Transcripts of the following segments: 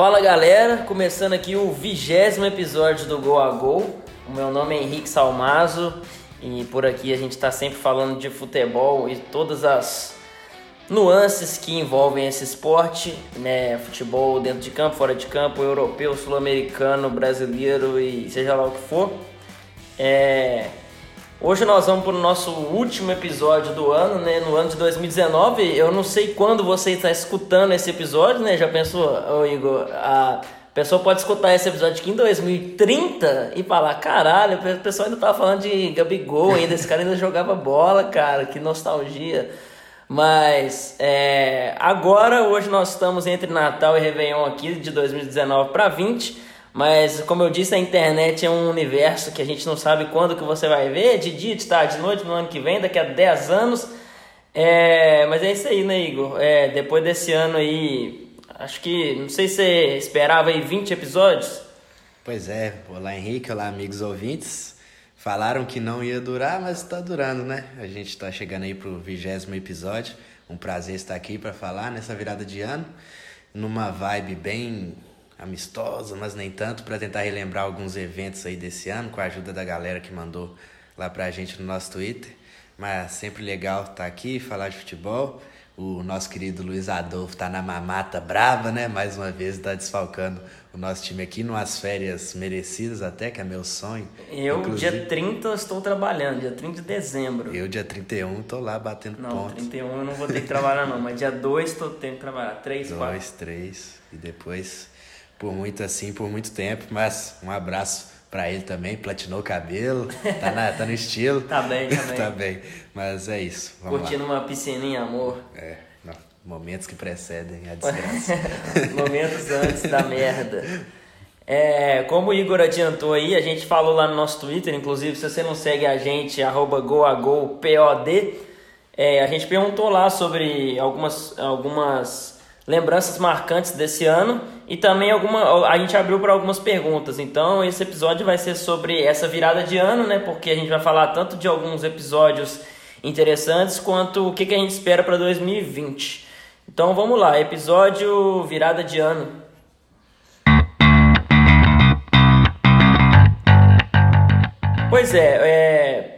Fala galera, começando aqui o vigésimo episódio do Gol a Gol. O meu nome é Henrique Salmazo e por aqui a gente está sempre falando de futebol e todas as nuances que envolvem esse esporte, né? Futebol dentro de campo, fora de campo, europeu, sul-americano, brasileiro e seja lá o que for. É... Hoje nós vamos para o nosso último episódio do ano, né? No ano de 2019. Eu não sei quando você está escutando esse episódio, né? Já pensou, ô Igor? A pessoa pode escutar esse episódio aqui em 2030 e falar: caralho, o pessoal ainda tava falando de Gabigol ainda, esse cara ainda jogava bola, cara, que nostalgia. Mas é, agora, hoje nós estamos entre Natal e Réveillon aqui de 2019 para 20. Mas como eu disse, a internet é um universo que a gente não sabe quando que você vai ver, de dia, de tarde, de noite, no ano que vem, daqui a 10 anos. É, mas é isso aí, né, Igor? É, depois desse ano aí, acho que, não sei se você esperava aí 20 episódios. Pois é, olá Henrique, olá amigos ouvintes. Falaram que não ia durar, mas está durando, né? A gente está chegando aí pro vigésimo episódio. Um prazer estar aqui para falar nessa virada de ano, numa vibe bem amistosa, mas nem tanto, para tentar relembrar alguns eventos aí desse ano, com a ajuda da galera que mandou lá pra gente no nosso Twitter. Mas sempre legal estar tá aqui, falar de futebol. O nosso querido Luiz Adolfo tá na mamata brava, né? Mais uma vez está desfalcando o nosso time aqui, numas férias merecidas até, que é meu sonho. Eu, Inclusive, dia 30, estou trabalhando, dia 30 de dezembro. Eu, dia 31, estou lá batendo não, ponto. Não, 31 eu não vou ter que trabalhar não, mas dia 2 estou tendo que trabalhar. 3, 4. 2, 3, e depois por muito assim, por muito tempo, mas um abraço para ele também, platinou o cabelo, tá, na, tá no estilo. tá bem, tá bem. tá bem, mas é isso. Curtindo lá. uma piscininha, amor. É, não, momentos que precedem a desgraça. momentos antes da merda. É, como o Igor adiantou aí, a gente falou lá no nosso Twitter, inclusive, se você não segue a gente, arroba goagopod, é, a gente perguntou lá sobre algumas, algumas lembranças marcantes desse ano e também alguma a gente abriu para algumas perguntas. Então esse episódio vai ser sobre essa virada de ano, né? Porque a gente vai falar tanto de alguns episódios interessantes quanto o que, que a gente espera para 2020. Então vamos lá, episódio virada de ano. Pois é, é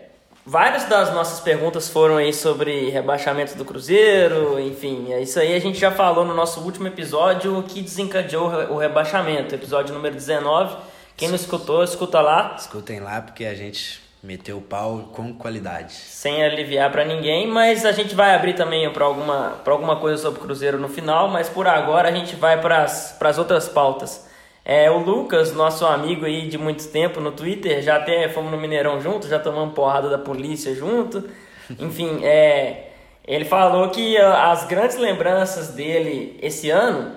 Várias das nossas perguntas foram aí sobre rebaixamento do Cruzeiro, enfim, é isso aí a gente já falou no nosso último episódio que desencadeou o rebaixamento, episódio número 19. Quem não escutou, escuta lá. Escutem lá porque a gente meteu o pau com qualidade. Sem aliviar para ninguém, mas a gente vai abrir também para alguma, alguma coisa sobre o Cruzeiro no final, mas por agora a gente vai para as outras pautas. É, o Lucas, nosso amigo aí de muito tempo no Twitter, já até fomos no Mineirão junto, já tomamos porrada da polícia junto. Enfim, é, ele falou que as grandes lembranças dele esse ano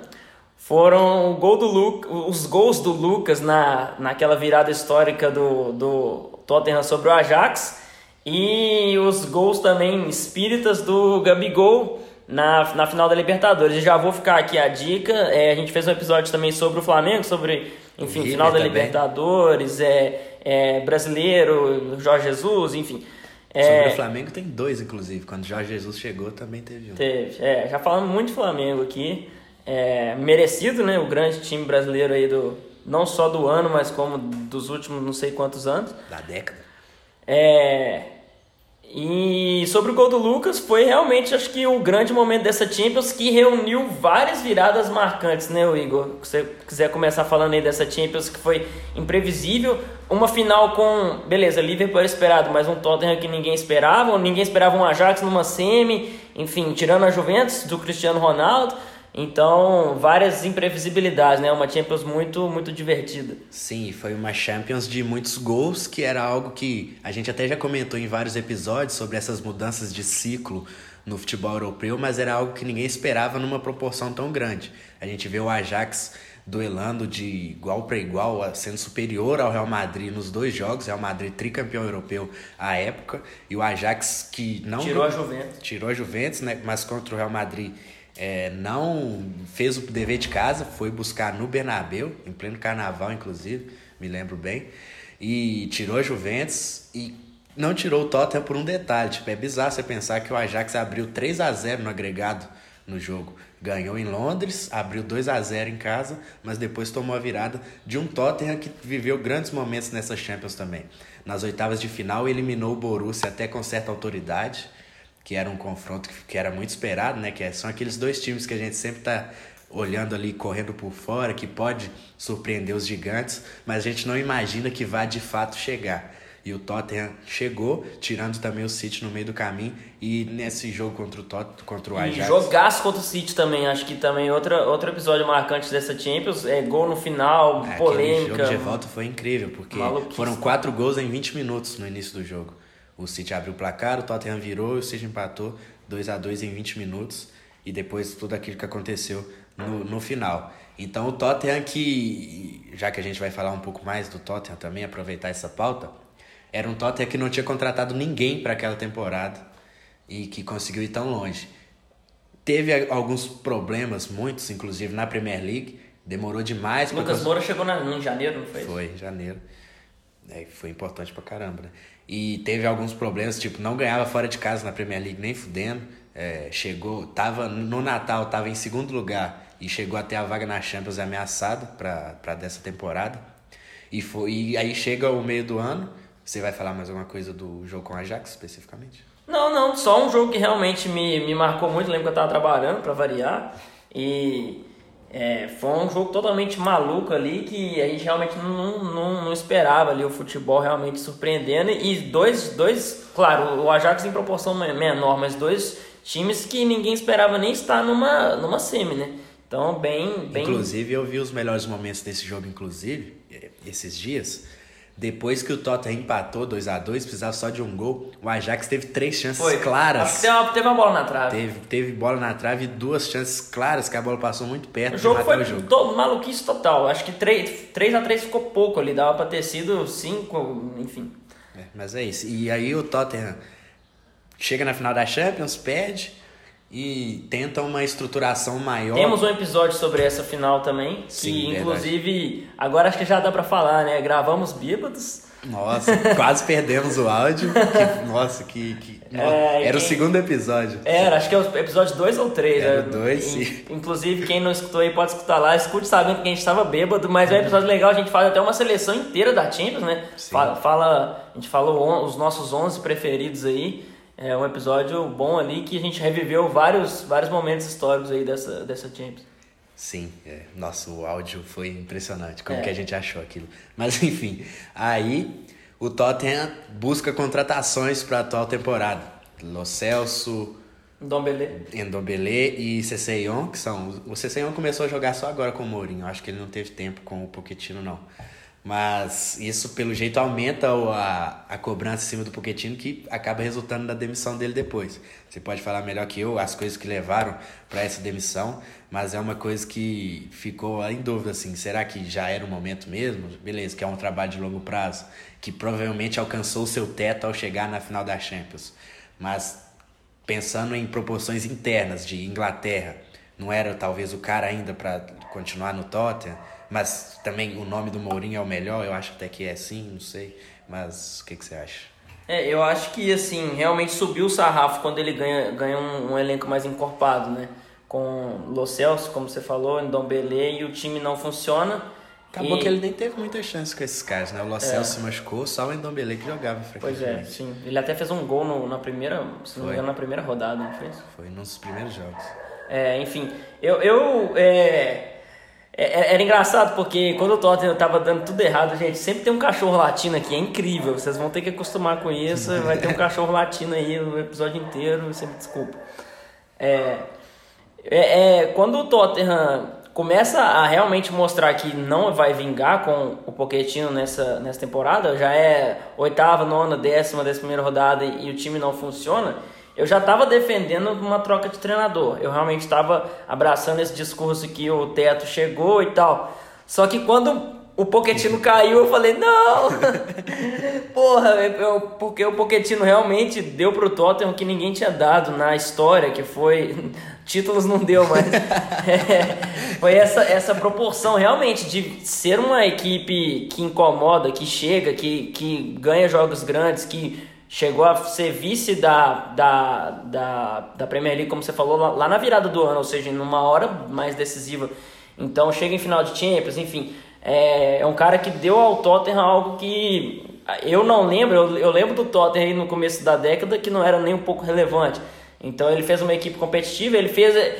foram o gol do Lu, os gols do Lucas na, naquela virada histórica do, do Tottenham sobre o Ajax e os gols também espíritas do Gabigol na, na final da Libertadores. Já vou ficar aqui a dica. É, a gente fez um episódio também sobre o Flamengo, sobre, enfim, River final da também. Libertadores, é, é, brasileiro, Jorge Jesus, enfim. É, sobre o Flamengo tem dois, inclusive. Quando Jorge Jesus chegou, também teve um. Teve, é. Já falamos muito de Flamengo aqui. É, merecido, né? O grande time brasileiro aí do... Não só do ano, mas como dos últimos não sei quantos anos. Da década. É... E sobre o gol do Lucas, foi realmente, acho que, o grande momento dessa Champions que reuniu várias viradas marcantes, né, Igor? Se você quiser começar falando aí dessa Champions que foi imprevisível, uma final com, beleza, Liverpool era esperado, mas um Tottenham que ninguém esperava, ninguém esperava um Ajax numa semi, enfim, tirando a Juventus do Cristiano Ronaldo. Então, várias imprevisibilidades, né? Uma Champions muito, muito divertida. Sim, foi uma Champions de muitos gols, que era algo que a gente até já comentou em vários episódios sobre essas mudanças de ciclo no futebol europeu, mas era algo que ninguém esperava numa proporção tão grande. A gente vê o Ajax duelando de igual para igual, sendo superior ao Real Madrid nos dois jogos, Real Madrid tricampeão europeu à época, e o Ajax que não tirou a Juventus. Tirou a Juventus, né, mas contra o Real Madrid é, não fez o dever de casa, foi buscar no Bernabeu, em pleno carnaval, inclusive, me lembro bem, e tirou a Juventus e não tirou o Tottenham por um detalhe. Tipo, é bizarro você pensar que o Ajax abriu 3 a 0 no agregado no jogo. Ganhou em Londres, abriu 2 a 0 em casa, mas depois tomou a virada de um Tottenham que viveu grandes momentos nessa Champions também. Nas oitavas de final, eliminou o Borussia até com certa autoridade, que era um confronto que era muito esperado, né? Que é, são aqueles dois times que a gente sempre está olhando ali, correndo por fora, que pode surpreender os gigantes, mas a gente não imagina que vai de fato chegar. E o Tottenham chegou, tirando também o City no meio do caminho. E nesse jogo contra o Tot contra o Ajax. E jogaço contra o City também. Acho que também outra, outro episódio marcante dessa Champions. É gol no final, é, polêmica. O jogo de volta foi incrível, porque foram quatro gols em 20 minutos no início do jogo. O City abriu o placar, o Tottenham virou, o City empatou 2 a 2 em 20 minutos. E depois tudo aquilo que aconteceu no, no final. Então o Tottenham que, já que a gente vai falar um pouco mais do Tottenham também, aproveitar essa pauta, era um Tottenham que não tinha contratado ninguém para aquela temporada e que conseguiu ir tão longe. Teve alguns problemas, muitos, inclusive na Premier League, demorou demais. Lucas Moura chegou na, em janeiro, não foi? Foi, em janeiro. É, foi importante pra caramba, né? E teve alguns problemas, tipo, não ganhava fora de casa na Premier League nem fudendo. É, chegou, tava no Natal, tava em segundo lugar e chegou até a vaga na Champions ameaçado para dessa temporada. E, foi, e aí chega o meio do ano, você vai falar mais alguma coisa do jogo com a Ajax especificamente? Não, não, só um jogo que realmente me, me marcou muito, lembro que eu tava trabalhando para variar. E é, foi um jogo totalmente maluco ali que a gente realmente não, não, não esperava ali o futebol realmente surpreendendo. E dois, dois, claro, o Ajax em proporção menor, mas dois times que ninguém esperava nem estar numa, numa semi, né? Então, bem, bem. Inclusive, eu vi os melhores momentos desse jogo, inclusive, eh, esses dias. Depois que o Tottenham empatou 2 a 2 precisava só de um gol. O Ajax teve três chances Foi. claras. Acho que teve uma, teve uma bola na trave. Teve, teve bola na trave e duas chances claras que a bola passou muito perto o jogo foi o jogo. Todo, maluquice total. Acho que 3, 3 a 3 ficou pouco ali. Dava pra ter sido 5, enfim. É, mas é isso. E aí o Tottenham chega na final da Champions, perde e tenta uma estruturação maior. Temos um episódio sobre essa final também, que Sim, inclusive agora acho que já dá para falar, né? Gravamos bêbados. Nossa, quase perdemos o áudio. Que, nossa, que. que é, era quem... o segundo episódio. Era, acho que é o episódio 2 ou 3. Era né? dois. E, inclusive, quem não escutou aí pode escutar lá. Escute sabendo que a gente estava bêbado, mas é um episódio legal. A gente faz até uma seleção inteira da Champions, né? Fala, fala, a gente falou os nossos 11 preferidos aí. É um episódio bom ali que a gente reviveu vários, vários momentos históricos aí dessa, dessa Champions. Sim, é. nossa, o áudio foi impressionante, como é. que a gente achou aquilo. Mas enfim, aí o Tottenham busca contratações para a atual temporada. Lo Celso, Ndombele. Ndombele e Cesseyon, que são... O Cesseyon começou a jogar só agora com o Mourinho, acho que ele não teve tempo com o Pochettino não. Mas isso, pelo jeito, aumenta a, a cobrança em cima do Pochettino, que acaba resultando na demissão dele depois. Você pode falar melhor que eu as coisas que levaram para essa demissão, mas é uma coisa que ficou em dúvida, assim, será que já era o momento mesmo? Beleza, que é um trabalho de longo prazo, que provavelmente alcançou o seu teto ao chegar na final da Champions. Mas pensando em proporções internas de Inglaterra, não era talvez o cara ainda para continuar no Tottenham? Mas também o nome do Mourinho é o melhor, eu acho até que é sim, não sei. Mas o que, que você acha? É, eu acho que assim, realmente subiu o sarrafo quando ele ganha, ganha um, um elenco mais encorpado, né? Com Lo Celso, como você falou, Ndombele, e o time não funciona. Acabou e... que ele nem teve muita chance com esses caras, né? O Lo Celso é. se machucou, só o Ndombele que jogava Pois é, sim. Ele até fez um gol no, na primeira, se não me engano, na primeira rodada, não fez? Foi nos primeiros jogos. É, enfim, eu, eu é, é, é, era engraçado porque quando o Tottenham tava dando tudo errado, gente, sempre tem um cachorro latino aqui, é incrível. Vocês vão ter que acostumar com isso. Vai ter um cachorro latino aí o episódio inteiro, você me desculpa. É, é, é, quando o Tottenham começa a realmente mostrar que não vai vingar com o Pochettino nessa, nessa temporada, já é oitava, nona, décima, décima primeira rodada e, e o time não funciona eu já estava defendendo uma troca de treinador. Eu realmente estava abraçando esse discurso que o teto chegou e tal. Só que quando o Poquetino caiu, eu falei, não! Porra, eu, porque o Poquetino realmente deu pro Tottenham que ninguém tinha dado na história, que foi. Títulos não deu, mas. é, foi essa, essa proporção realmente de ser uma equipe que incomoda, que chega, que, que ganha jogos grandes, que chegou a ser vice da, da, da, da Premier League, como você falou, lá, lá na virada do ano, ou seja, numa hora mais decisiva. Então chega em final de Champions, enfim. É, é um cara que deu ao Tottenham algo que eu não lembro, eu, eu lembro do Tottenham no começo da década que não era nem um pouco relevante. Então ele fez uma equipe competitiva, ele fez,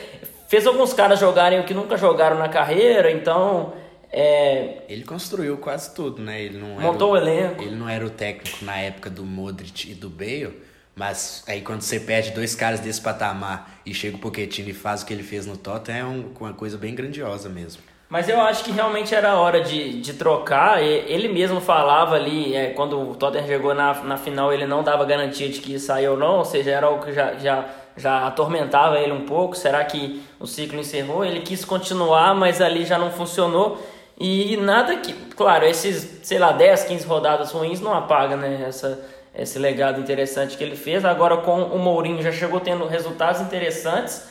fez alguns caras jogarem o que nunca jogaram na carreira, então é... Ele construiu quase tudo, né? Ele não montou o, o elenco. Ele não era o técnico na época do Modric e do Bale, mas aí quando você perde dois caras desse patamar e chega o Pochettino e faz o que ele fez no Tottenham, é uma coisa bem grandiosa mesmo. Mas eu acho que realmente era hora de, de trocar. Ele mesmo falava ali, é, quando o Tottenham chegou na, na final, ele não dava garantia de que sair ou não, ou seja, era algo que já, já, já atormentava ele um pouco. Será que o ciclo encerrou? Ele quis continuar, mas ali já não funcionou. E nada que, claro, esses, sei lá, 10, 15 rodadas ruins não apaga né, essa, esse legado interessante que ele fez. Agora com o Mourinho já chegou tendo resultados interessantes.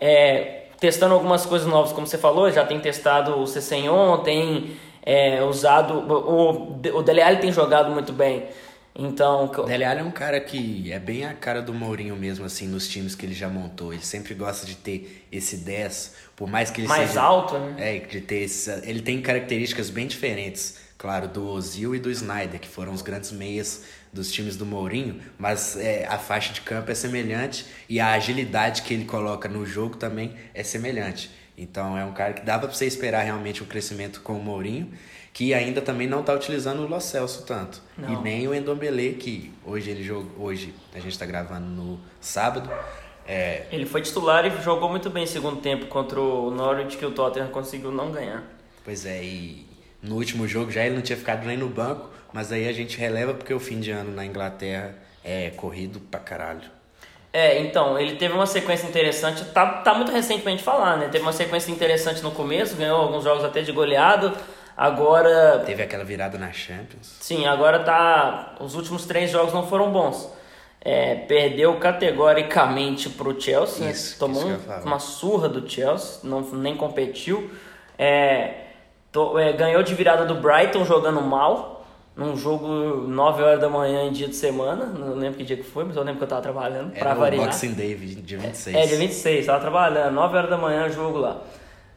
É, testando algumas coisas novas, como você falou, já tem testado o Cessenhon, tem é, usado. O, o Dele Alli tem jogado muito bem. Então. Dele Alli é um cara que é bem a cara do Mourinho mesmo, assim, nos times que ele já montou. Ele sempre gosta de ter esse 10, por mais que ele Mais seja, alto, né? É, de ter esse, Ele tem características bem diferentes, claro, do Ozil e do Snyder, que foram os grandes meias dos times do Mourinho, mas é, a faixa de campo é semelhante e a agilidade que ele coloca no jogo também é semelhante. Então é um cara que dava para você esperar realmente um crescimento com o Mourinho, que ainda também não está utilizando o Lo Celso tanto. Não. E nem o Endombele, que hoje ele jogou, hoje a gente está gravando no sábado. É... Ele foi titular e jogou muito bem segundo tempo contra o Norwich, que o Tottenham conseguiu não ganhar. Pois é, e no último jogo já ele não tinha ficado nem no banco, mas aí a gente releva porque o fim de ano na Inglaterra é corrido pra caralho. É, então, ele teve uma sequência interessante, tá, tá muito recentemente falar, né? Teve uma sequência interessante no começo, ganhou alguns jogos até de goleado, agora... Teve aquela virada na Champions. Sim, agora tá... Os últimos três jogos não foram bons. É, perdeu categoricamente pro Chelsea, isso, né? tomou isso uma surra do Chelsea, não, nem competiu. É, to, é, ganhou de virada do Brighton jogando mal, num jogo 9 horas da manhã em dia de semana, não lembro que dia que foi, mas eu lembro que eu tava trabalhando, para variar. Boxing Day, dia 26. É, dia 26, tava trabalhando, 9 horas da manhã o jogo lá.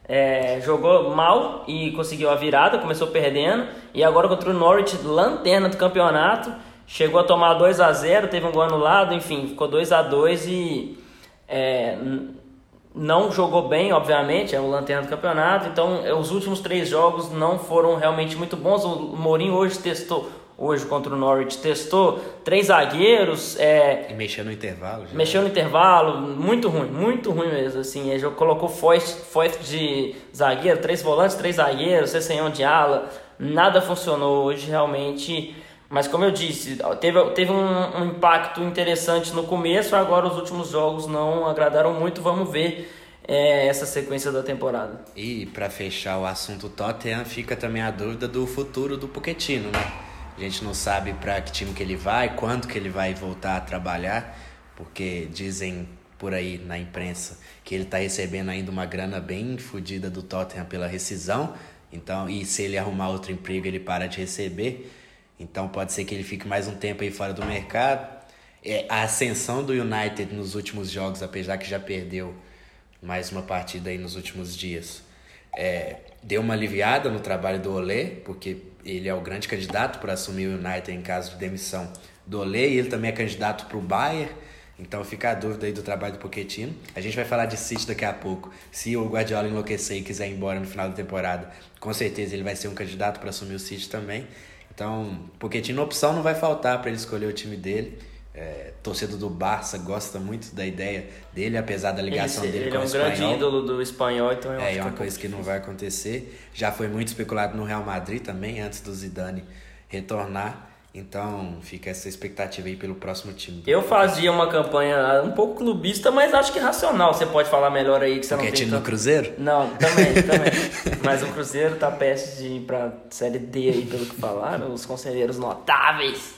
É, jogou mal e conseguiu a virada, começou perdendo, e agora contra o Norwich, lanterna do campeonato, chegou a tomar 2 a 0 teve um gol anulado, enfim, ficou 2 a 2 e é, não jogou bem, obviamente, é o lanterna do campeonato, então é, os últimos três jogos não foram realmente muito bons. O Mourinho hoje testou, hoje contra o Norwich, testou três zagueiros. É, e mexeu no intervalo. Já. Mexeu no intervalo, muito ruim, muito ruim mesmo. Assim, ele colocou Foyt de zagueiro, três volantes, três zagueiros, Cessenhão de ala, nada funcionou hoje realmente. Mas como eu disse, teve, teve um, um, impacto interessante no começo, agora os últimos jogos não agradaram muito. Vamos ver é, essa sequência da temporada. E para fechar o assunto Tottenham, fica também a dúvida do futuro do Pochettino, né? A gente não sabe para que time que ele vai, quando que ele vai voltar a trabalhar, porque dizem por aí na imprensa que ele está recebendo ainda uma grana bem fodida do Tottenham pela rescisão. Então, e se ele arrumar outro emprego, ele para de receber. Então pode ser que ele fique mais um tempo aí fora do mercado. É, a ascensão do United nos últimos jogos, apesar que já perdeu mais uma partida aí nos últimos dias, é, deu uma aliviada no trabalho do Olé, porque ele é o grande candidato para assumir o United em caso de demissão do Olé, e ele também é candidato para o Bayern. Então fica a dúvida aí do trabalho do Pochettino. A gente vai falar de City daqui a pouco. Se o Guardiola enlouquecer e quiser ir embora no final da temporada, com certeza ele vai ser um candidato para assumir o City também. Então, Pochettino, opção não vai faltar para ele escolher o time dele. É, torcedor do Barça gosta muito da ideia dele, apesar da ligação ele, dele ele com é o espanhol. Ele é um grande ídolo do espanhol, então é, é uma coisa que não vai acontecer. Já foi muito especulado no Real Madrid também, antes do Zidane retornar. Então fica essa expectativa aí pelo próximo time. Eu fazia uma campanha um pouco clubista, mas acho que racional. Você pode falar melhor aí que você Porque não é tem. time tanto... Cruzeiro? Não, também, também. mas o Cruzeiro tá perto de ir pra série D aí, pelo que falaram, os conselheiros notáveis.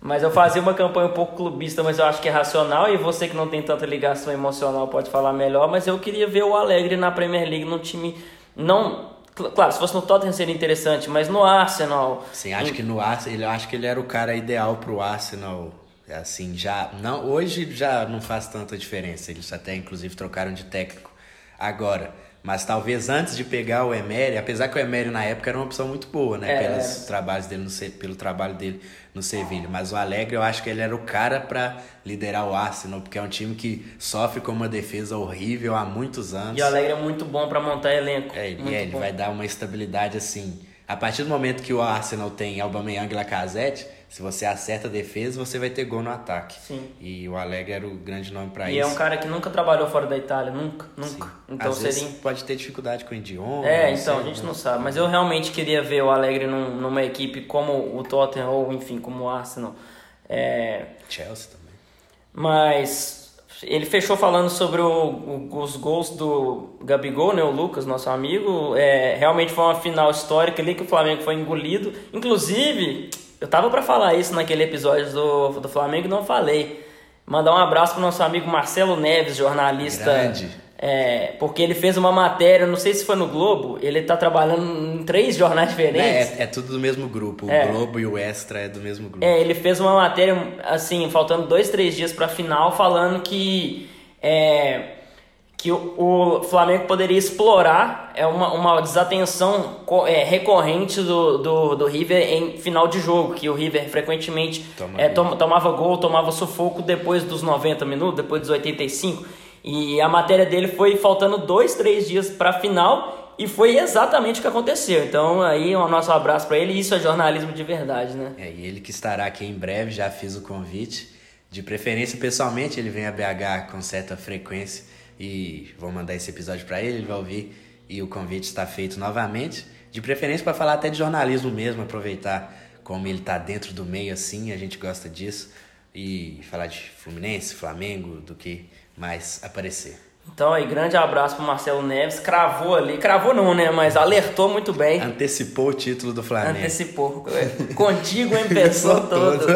Mas eu fazia uma campanha um pouco clubista, mas eu acho que é racional. E você que não tem tanta ligação emocional pode falar melhor. Mas eu queria ver o Alegre na Premier League num time não Claro, se fosse no Tottenham seria interessante, mas no Arsenal. Sim, acho que no Arsenal, ele acho que ele era o cara ideal pro Arsenal. Assim, já não hoje já não faz tanta diferença. Eles até inclusive trocaram de técnico agora. Mas talvez antes de pegar o Emery, apesar que o Emery na época era uma opção muito boa, né? É. Pelos trabalhos dele no, pelo trabalho dele no Sevilha. Mas o Alegre, eu acho que ele era o cara para liderar o Arsenal, porque é um time que sofre com uma defesa horrível há muitos anos. E o Alegre é muito bom para montar elenco. É, e é, ele vai dar uma estabilidade assim. A partir do momento que o Arsenal tem Aubameyang e Lacazette, se você acerta a defesa, você vai ter gol no ataque. Sim. E o Alegre era o grande nome para isso. E é um cara que nunca trabalhou fora da Itália, nunca, nunca. Sim. Então Às seria. pode ter dificuldade com o idioma. É, então, a gente não sabe. Mas eu realmente queria ver o Alegre num, numa equipe como o Tottenham ou, enfim, como o Arsenal. É... Chelsea também. Mas ele fechou falando sobre o, o, os gols do Gabigol, né, o Lucas, nosso amigo. É, realmente foi uma final histórica ali que o Flamengo foi engolido. Inclusive, eu tava para falar isso naquele episódio do, do Flamengo e não falei. Mandar um abraço pro nosso amigo Marcelo Neves, jornalista. Grande. É, porque ele fez uma matéria, não sei se foi no Globo, ele tá trabalhando em três jornais diferentes. É, é tudo do mesmo grupo, o é. Globo e o Extra é do mesmo grupo. É, ele fez uma matéria, assim, faltando dois, três dias pra final, falando que. É, que o, o, Flamengo poderia explorar é uma, uma desatenção é, recorrente do, do, do, River em final de jogo, que o River frequentemente Toma é, tom, tomava gol, tomava sufoco depois dos 90 minutos, depois dos 85. E a matéria dele foi faltando dois, três dias para a final e foi exatamente o que aconteceu. Então aí um nosso abraço para ele, isso é jornalismo de verdade, né? É, e ele que estará aqui em breve, já fiz o convite. De preferência, pessoalmente, ele vem a BH com certa frequência e vou mandar esse episódio para ele, ele vai ouvir e o convite está feito novamente. De preferência para falar até de jornalismo mesmo, aproveitar como ele está dentro do meio assim, a gente gosta disso e falar de Fluminense, Flamengo, do que mais aparecer. Então aí, grande abraço pro Marcelo Neves, cravou ali, cravou não, né, mas alertou muito bem. Antecipou o título do Flamengo. Antecipou. Contigo em pessoa todo.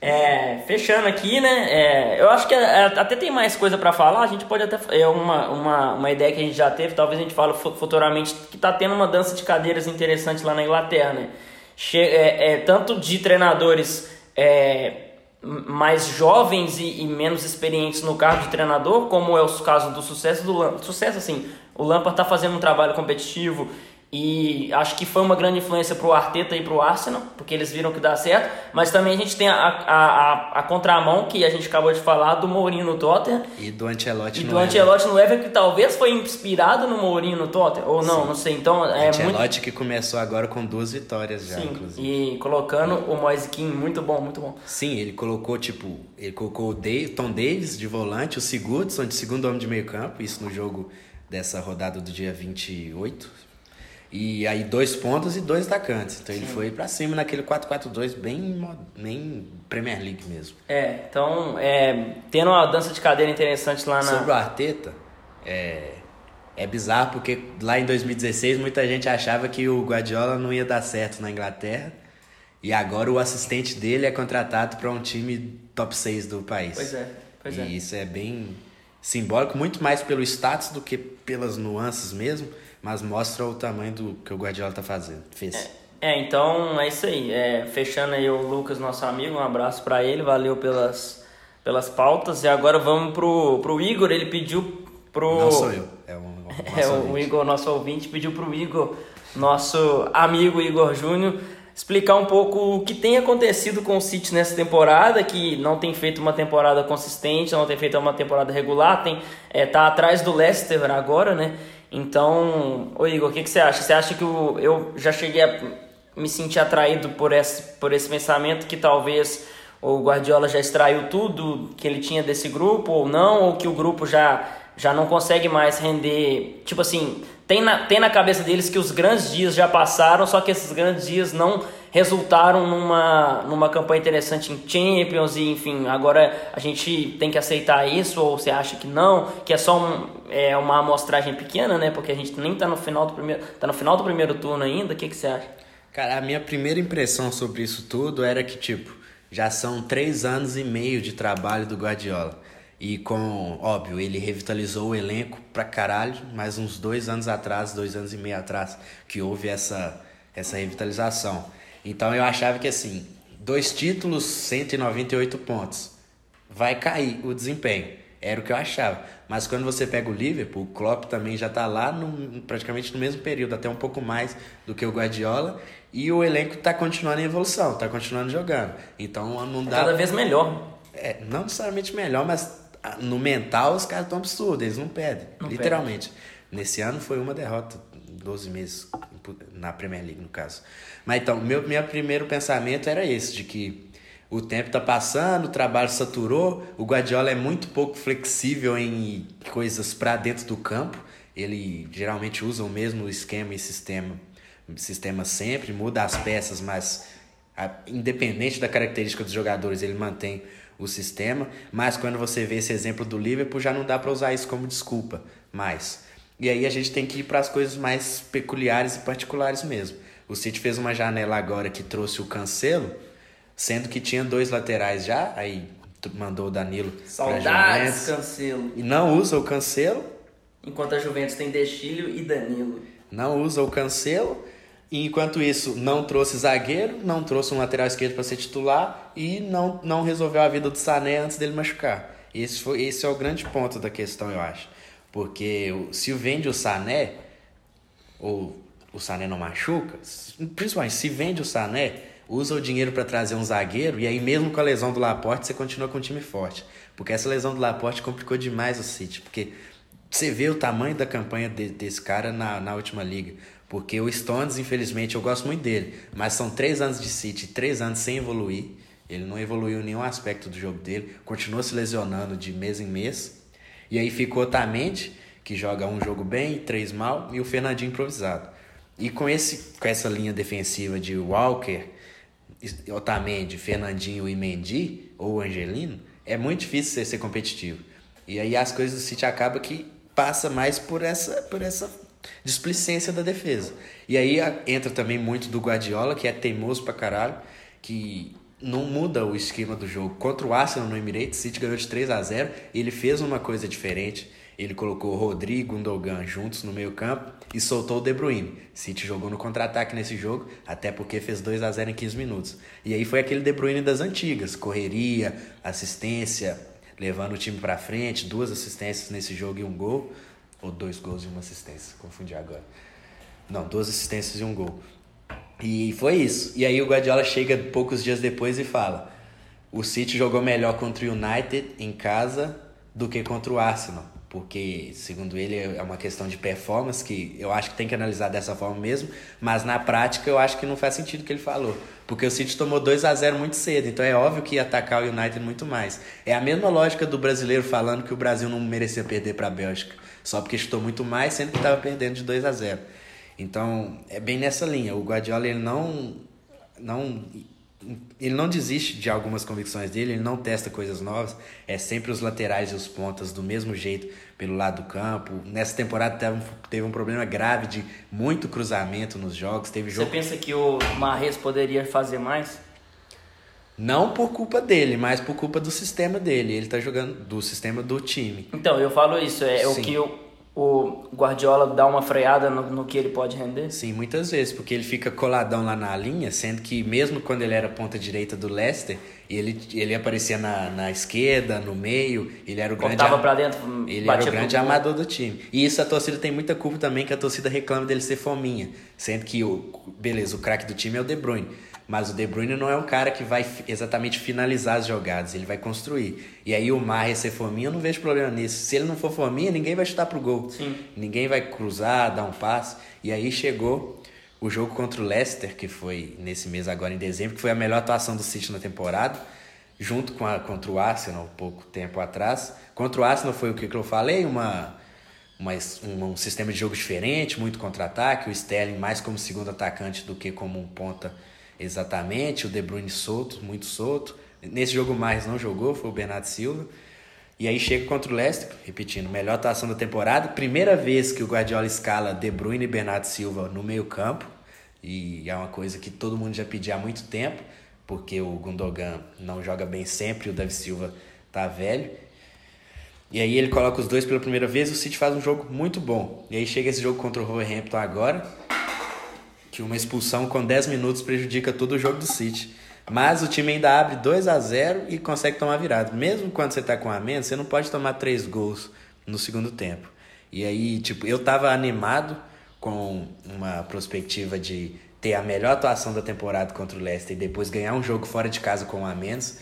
É, fechando aqui, né? É, eu acho que é, até tem mais coisa para falar. A gente pode até. É uma, uma, uma ideia que a gente já teve, talvez a gente fale futuramente, que tá tendo uma dança de cadeiras interessante lá na Inglaterra, né? Che é, é, tanto de treinadores é, mais jovens e, e, menos experientes no cargo de treinador, como é o caso do sucesso do Lampard. Sucesso, assim, o Lampard tá fazendo um trabalho competitivo, e acho que foi uma grande influência para o Arteta e para o Arsenal, porque eles viram que dá certo. Mas também a gente tem a, a, a, a, contramão, que a gente acabou de falar, do Mourinho no Tottenham. E do Ancelotti e no do Ancelotti no Everton, que talvez foi inspirado no Mourinho no Tottenham. Ou não, Sim. não sei. Então, é Ancelotti muito... que começou agora com duas vitórias já, Sim, inclusive. E colocando o Moise King, muito bom, muito bom. Sim, ele colocou, tipo, ele colocou o Dave, Tom Davis de volante, o Sigurdsson de segundo homem de meio campo, isso no jogo dessa rodada do dia 28, e aí dois pontos e dois atacantes. Então Sim. ele foi para cima naquele 4-4-2 bem, bem Premier League mesmo. É, então é, tendo uma dança de cadeira interessante lá na... Sobre o Arteta, é, é bizarro porque lá em 2016 muita gente achava que o Guardiola não ia dar certo na Inglaterra. E agora o assistente dele é contratado para um time top 6 do país. Pois é, pois e é. isso é bem simbólico, muito mais pelo status do que pelas nuances mesmo mas mostra o tamanho do que o Guardiola tá fazendo. Fez. É, é então é isso aí. É, fechando aí o Lucas, nosso amigo, um abraço para ele, valeu pelas, pelas pautas. E agora vamos pro, pro Igor, ele pediu pro. Não sou eu, é o É o Igor, nosso ouvinte, pediu pro Igor, nosso amigo Igor Júnior, explicar um pouco o que tem acontecido com o City nessa temporada, que não tem feito uma temporada consistente, não tem feito uma temporada regular, tem é, tá atrás do Leicester agora, né? Então, ô Igor, o que, que você acha? Você acha que o, eu já cheguei a me sentir atraído por esse, por esse pensamento que talvez o Guardiola já extraiu tudo que ele tinha desse grupo ou não, ou que o grupo já, já não consegue mais render. Tipo assim, tem na, tem na cabeça deles que os grandes dias já passaram, só que esses grandes dias não resultaram numa, numa campanha interessante em Champions e enfim, agora a gente tem que aceitar isso ou você acha que não, que é só um, é uma amostragem pequena, né? Porque a gente nem tá no final do primeiro, tá no final do primeiro turno ainda. O que que você acha? Cara, a minha primeira impressão sobre isso tudo era que tipo, já são três anos e meio de trabalho do Guardiola. E com, óbvio, ele revitalizou o elenco pra caralho, mas uns dois anos atrás, dois anos e meio atrás, que houve essa, essa revitalização. Então eu achava que assim, dois títulos, 198 pontos. Vai cair o desempenho. Era o que eu achava. Mas quando você pega o Liverpool, o Klopp também já está lá no, praticamente no mesmo período, até um pouco mais do que o Guardiola. E o elenco está continuando em evolução, está continuando jogando. Então não dá. Cada vez melhor. É, não necessariamente melhor, mas ah, no mental os caras estão absurdos, eles não perdem. Não literalmente. Perde. Nesse ano foi uma derrota, 12 meses na Premier League, no caso. Mas então, meu, meu primeiro pensamento era esse, de que o tempo está passando, o trabalho saturou, o Guardiola é muito pouco flexível em coisas para dentro do campo. Ele geralmente usa o mesmo esquema e sistema, sistema sempre, muda as peças, mas independente da característica dos jogadores, ele mantém o sistema. Mas quando você vê esse exemplo do Liverpool, já não dá para usar isso como desculpa mais. E aí a gente tem que ir para as coisas mais peculiares e particulares mesmo. O City fez uma janela agora que trouxe o Cancelo, sendo que tinha dois laterais já, aí mandou o Danilo Saudades, Cancelo. E não usa o Cancelo. Enquanto a Juventus tem Destilho e Danilo. Não usa o Cancelo. E enquanto isso, não trouxe zagueiro, não trouxe um lateral esquerdo para ser titular e não, não resolveu a vida do Sané antes dele machucar. Esse, foi, esse é o grande ponto da questão, eu acho. Porque se vende o Sané, ou o Sané não machuca, principalmente se vende o Sané, usa o dinheiro para trazer um zagueiro, e aí mesmo com a lesão do Laporte, você continua com um time forte. Porque essa lesão do Laporte complicou demais o City, porque você vê o tamanho da campanha de, desse cara na, na última liga. Porque o Stones, infelizmente, eu gosto muito dele, mas são três anos de City, três anos sem evoluir. Ele não evoluiu nenhum aspecto do jogo dele, continua se lesionando de mês em mês. E aí ficou Otamendi, que joga um jogo bem, três mal, e o Fernandinho improvisado. E com, esse, com essa linha defensiva de Walker, Otamendi, Fernandinho e Mendy, ou Angelino, é muito difícil você ser competitivo. E aí as coisas do City acabam que passa mais por essa, por essa displicência da defesa. E aí entra também muito do Guardiola, que é teimoso pra caralho, que não muda o esquema do jogo. Contra o Arsenal no Emirates, City ganhou de 3 a 0 ele fez uma coisa diferente. Ele colocou Rodrigo e Gundogan juntos no meio campo e soltou o De Bruyne. City jogou no contra-ataque nesse jogo, até porque fez 2 a 0 em 15 minutos. E aí foi aquele De Bruyne das antigas, correria, assistência, levando o time para frente, duas assistências nesse jogo e um gol, ou dois gols e uma assistência, confundi agora. Não, duas assistências e um gol. E foi isso. E aí o Guardiola chega poucos dias depois e fala: o City jogou melhor contra o United em casa do que contra o Arsenal. Porque, segundo ele, é uma questão de performance que eu acho que tem que analisar dessa forma mesmo, mas na prática eu acho que não faz sentido o que ele falou. Porque o City tomou 2 a 0 muito cedo, então é óbvio que ia atacar o United muito mais. É a mesma lógica do brasileiro falando que o Brasil não merecia perder para a Bélgica, só porque chutou muito mais, sendo que estava perdendo de 2 a 0 então, é bem nessa linha. O Guardiola ele não não ele não desiste de algumas convicções dele, ele não testa coisas novas, é sempre os laterais e os pontas do mesmo jeito pelo lado do campo. Nessa temporada teve um, teve um problema grave de muito cruzamento nos jogos, teve jogo... Você pensa que o Marres poderia fazer mais? Não por culpa dele, mas por culpa do sistema dele. Ele tá jogando do sistema do time. Então, eu falo isso, é Sim. o que eu o Guardiola dá uma freada no, no, que ele pode render? Sim, muitas vezes, porque ele fica coladão lá na linha, sendo que mesmo quando ele era ponta direita do Leicester, ele, ele aparecia na, na esquerda, no meio, ele era o grande para dentro, ele era o grande amador do time. E isso a torcida tem muita culpa também, que a torcida reclama dele ser fominha, sendo que o beleza, o craque do time é o De Bruyne. Mas o De Bruyne não é um cara que vai exatamente finalizar as jogadas, ele vai construir. E aí o Mar ser fominha, eu não vejo problema nisso. Se ele não for fominha, ninguém vai chutar pro gol. Sim. Ninguém vai cruzar, dar um passe. E aí chegou o jogo contra o Leicester, que foi nesse mês agora em dezembro, que foi a melhor atuação do City na temporada, junto com a, contra o Arsenal, pouco tempo atrás. Contra o Arsenal foi o que eu falei, uma, uma, um, um sistema de jogo diferente, muito contra-ataque, o Sterling mais como segundo atacante do que como um ponta exatamente, o De Bruyne solto, muito solto. Nesse jogo mais não jogou, foi o Bernardo Silva. E aí chega contra o Leicester, repetindo, melhor atuação da temporada. Primeira vez que o Guardiola escala De Bruyne e Bernardo Silva no meio campo. E é uma coisa que todo mundo já pedia há muito tempo, porque o Gundogan não joga bem sempre, o Davi Silva tá velho. E aí ele coloca os dois pela primeira vez, o City faz um jogo muito bom. E aí chega esse jogo contra o Wolverhampton agora, que uma expulsão com 10 minutos prejudica todo o jogo do City. Mas o time ainda abre 2 a 0 e consegue tomar virada. Mesmo quando você tá com a menos, você não pode tomar três gols no segundo tempo. E aí, tipo, eu tava animado com uma perspectiva de ter a melhor atuação da temporada contra o Leicester e depois ganhar um jogo fora de casa com um a menos.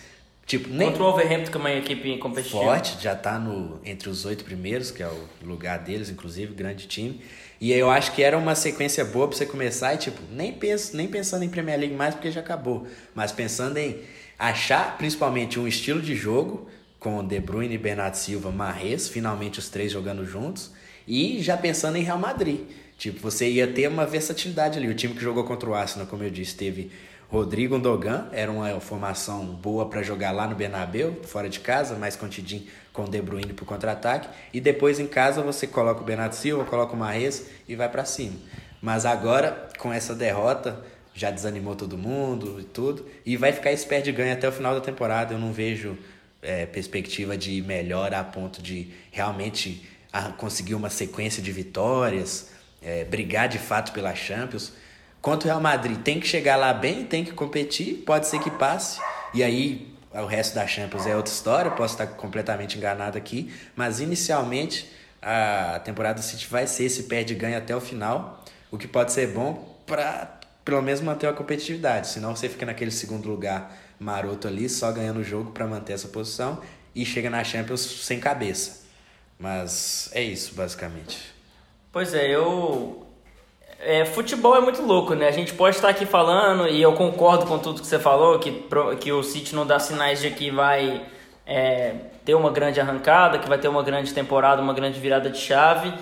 Tipo, nem... Contra o Wolverhampton, que é uma equipe competitiva. Forte, já tá no, entre os oito primeiros, que é o lugar deles, inclusive, grande time. E eu acho que era uma sequência boa pra você começar e, tipo, nem, penso, nem pensando em Premier League mais porque já acabou. Mas pensando em achar, principalmente, um estilo de jogo com De Bruyne, Bernardo Silva, Marres, finalmente os três jogando juntos. E já pensando em Real Madrid. Tipo, você ia ter uma versatilidade ali. O time que jogou contra o Arsenal, como eu disse, teve Rodrigo Dogan, era uma formação boa para jogar lá no Bernabéu, fora de casa, mais contidinho com o De Bruyne pro contra-ataque. E depois em casa você coloca o Bernardo Silva, coloca o Marres e vai para cima. Mas agora, com essa derrota, já desanimou todo mundo e tudo. E vai ficar esse de ganho até o final da temporada. Eu não vejo é, perspectiva de melhora a ponto de realmente conseguir uma sequência de vitórias, é, brigar de fato pela Champions. Quanto o Real Madrid tem que chegar lá bem, tem que competir, pode ser que passe. E aí o resto da Champions é outra história, posso estar completamente enganado aqui, mas inicialmente a temporada do City vai ser esse pé de ganho até o final, o que pode ser bom para pelo menos manter a competitividade, senão você fica naquele segundo lugar maroto ali, só ganhando o jogo para manter essa posição e chega na Champions sem cabeça. Mas é isso, basicamente. Pois é, eu é, futebol é muito louco, né? A gente pode estar aqui falando, e eu concordo com tudo que você falou, que, que o City não dá sinais de que vai é, ter uma grande arrancada, que vai ter uma grande temporada, uma grande virada de chave,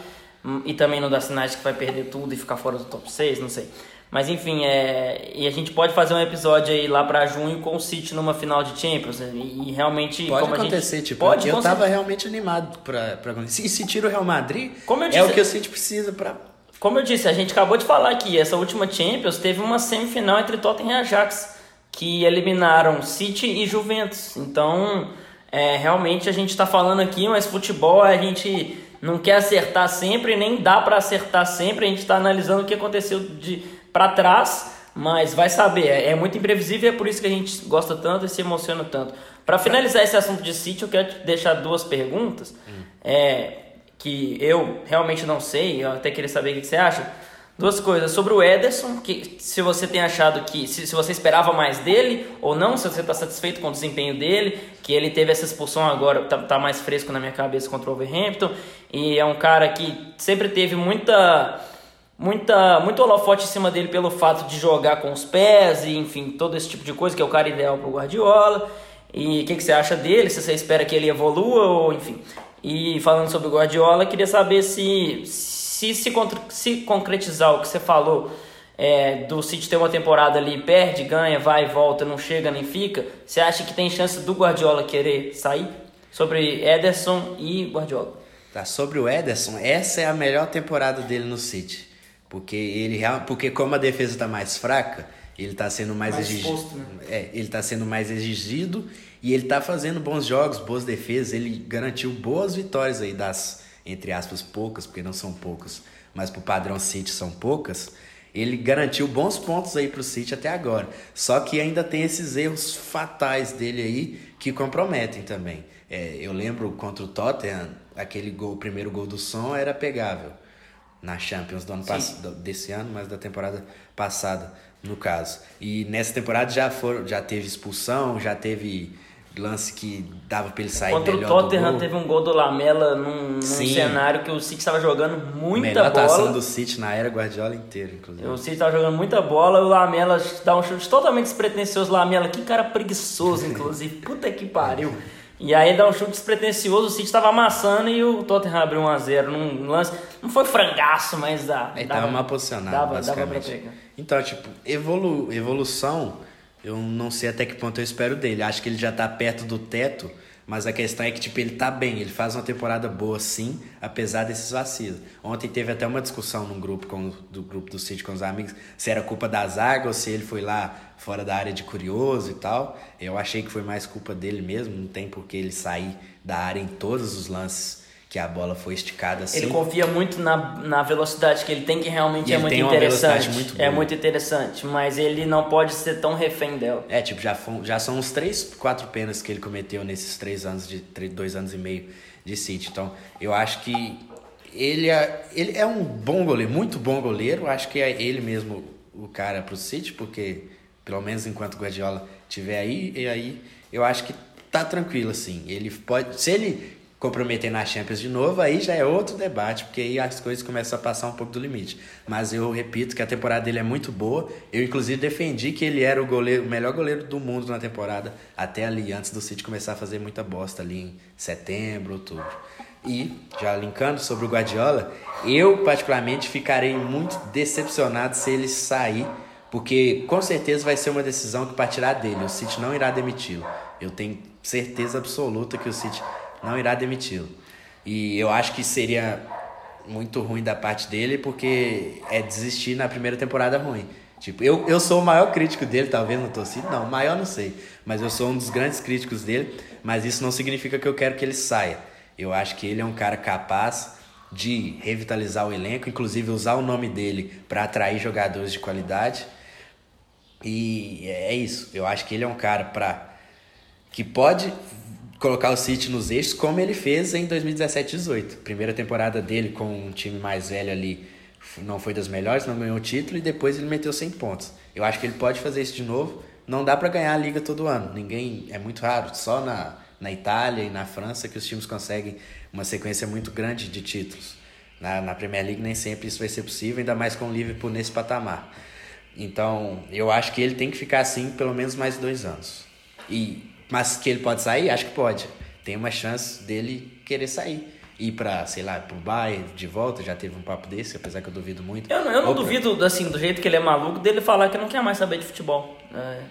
hum, e também não dá sinais de que vai perder tudo e ficar fora do top 6, não sei. Mas enfim, é, e a gente pode fazer um episódio aí lá para junho com o City numa final de Champions. Né? E, realmente. Pode como acontecer, gente, tipo, pode, eu tava realmente animado pra, pra. E se tira o Real Madrid, disse, é o que o City precisa para como eu disse, a gente acabou de falar aqui, essa última Champions teve uma semifinal entre Tottenham e Ajax, que eliminaram City e Juventus. Então, é, realmente a gente está falando aqui, mas futebol a gente não quer acertar sempre, nem dá para acertar sempre. A gente está analisando o que aconteceu de para trás, mas vai saber. É, é muito imprevisível e é por isso que a gente gosta tanto e se emociona tanto. Para finalizar esse assunto de City, eu quero te deixar duas perguntas. Hum. É, que eu realmente não sei, eu até queria saber o que você acha. Duas coisas. Sobre o Ederson, que se você tem achado que. Se, se você esperava mais dele ou não, se você está satisfeito com o desempenho dele, que ele teve essa expulsão agora, tá, tá mais fresco na minha cabeça contra o Overhampton. E é um cara que sempre teve muita. Muita, muito holofote em cima dele pelo fato de jogar com os pés e enfim, todo esse tipo de coisa, que é o cara ideal para o Guardiola. E o que, que você acha dele? Se você espera que ele evolua ou enfim. E falando sobre o Guardiola, queria saber se se, se, se concretizar o que você falou é, do City ter uma temporada ali, perde, ganha, vai e volta, não chega nem fica, você acha que tem chance do Guardiola querer sair? Sobre Ederson e Guardiola. Tá, sobre o Ederson, essa é a melhor temporada dele no City. Porque ele porque como a defesa está mais fraca, ele está sendo mais, mais exigido. Né? É, ele está sendo mais exigido e ele tá fazendo bons jogos, boas defesas, ele garantiu boas vitórias aí das, entre aspas, poucas, porque não são poucas, mas pro padrão City são poucas. Ele garantiu bons pontos aí pro City até agora. Só que ainda tem esses erros fatais dele aí que comprometem também. É, eu lembro contra o Tottenham, aquele gol, o primeiro gol do som era pegável na Champions do ano passado, desse ano, mas da temporada passada, no caso. E nessa temporada já for, já teve expulsão, já teve lance que dava pra ele sair Contra melhor o Tottenham teve um gol do Lamela num, num cenário que o City estava jogando muita melhor bola. atuação do City na era Guardiola inteira, inclusive. O City estava jogando muita bola, o Lamela dá um chute totalmente despretensioso. Lamela, que cara preguiçoso, inclusive. Puta que pariu. E aí dá um chute despretensioso, o City estava amassando e o Tottenham abriu 1x0 num lance. Não foi frangaço, mas dá. Ele dava, tava mal posicionado, dava, basicamente. Dava pra pegar. Então, tipo, evolu evolução eu não sei até que ponto eu espero dele. Acho que ele já tá perto do teto, mas a questão é que tipo, ele tá bem, ele faz uma temporada boa sim, apesar desses vacilos. Ontem teve até uma discussão no grupo com, do grupo do City com os amigos, se era culpa da zaga ou se ele foi lá fora da área de curioso e tal. Eu achei que foi mais culpa dele mesmo, não tem por que ele sair da área em todos os lances que a bola foi esticada assim. Ele confia muito na, na velocidade que ele tem, que realmente E é muito interessante. muito é muito interessante, mas ele não pode ser tão refém dela. É, tipo, já, fom- já são uns três, quatro penas que ele cometeu nesses três anos de três, dois anos e meio de City. Então, eu acho que ele é, ele é um bom goleiro, muito bom goleiro. Acho que é ele mesmo o cara pro City, porque pelo menos enquanto o Guardiola estiver aí, e aí eu acho que tá tranquilo assim. Ele pode, se ele comprometer na Champions de novo, aí já é outro debate, porque aí as coisas começam a passar um pouco do limite. Mas eu repito que a temporada dele é muito boa. Eu inclusive defendi que ele era o goleiro, o melhor goleiro do mundo na temporada, até ali antes do City começar a fazer muita bosta ali em setembro, outubro. E já linkando sobre o Guardiola, eu particularmente ficarei muito decepcionado se ele sair, porque com certeza vai ser uma decisão que partirá dele. O City não irá demiti-lo. Eu tenho certeza absoluta que o City não irá demiti-lo. E eu acho que seria muito ruim da parte dele, porque é desistir na primeira temporada ruim. Tipo, eu, eu sou o maior crítico dele, talvez no torcida, não, maior não sei, mas eu sou um dos grandes críticos dele, mas isso não significa que eu quero que ele saia. Eu acho que ele é um cara capaz de revitalizar o elenco, inclusive usar o nome dele para atrair jogadores de qualidade. E é isso. Eu acho que ele é um cara para que pode colocar o City nos eixos, como ele fez em 2017-18. Primeira temporada dele com um time mais velho ali não foi das melhores, não ganhou o título e depois ele meteu 100 pontos. Eu acho que ele pode fazer isso de novo. Não dá para ganhar a liga todo ano. Ninguém é muito raro. Só na, na Itália e na França que os times conseguem uma sequência muito grande de títulos. Na, na Premier League nem sempre isso vai ser possível, ainda mais com o Liverpool nesse patamar. Então, eu acho que ele tem que ficar assim pelo menos mais dois anos. E, mas que ele pode sair? Acho que pode. Tem uma chance dele querer sair. Ir pra, sei lá, pro Bayern de volta, já teve um papo desse, apesar que eu duvido muito. Eu, não- eu não duvido, assim, do jeito que ele é maluco, dele falar que não quer mais saber de futebol.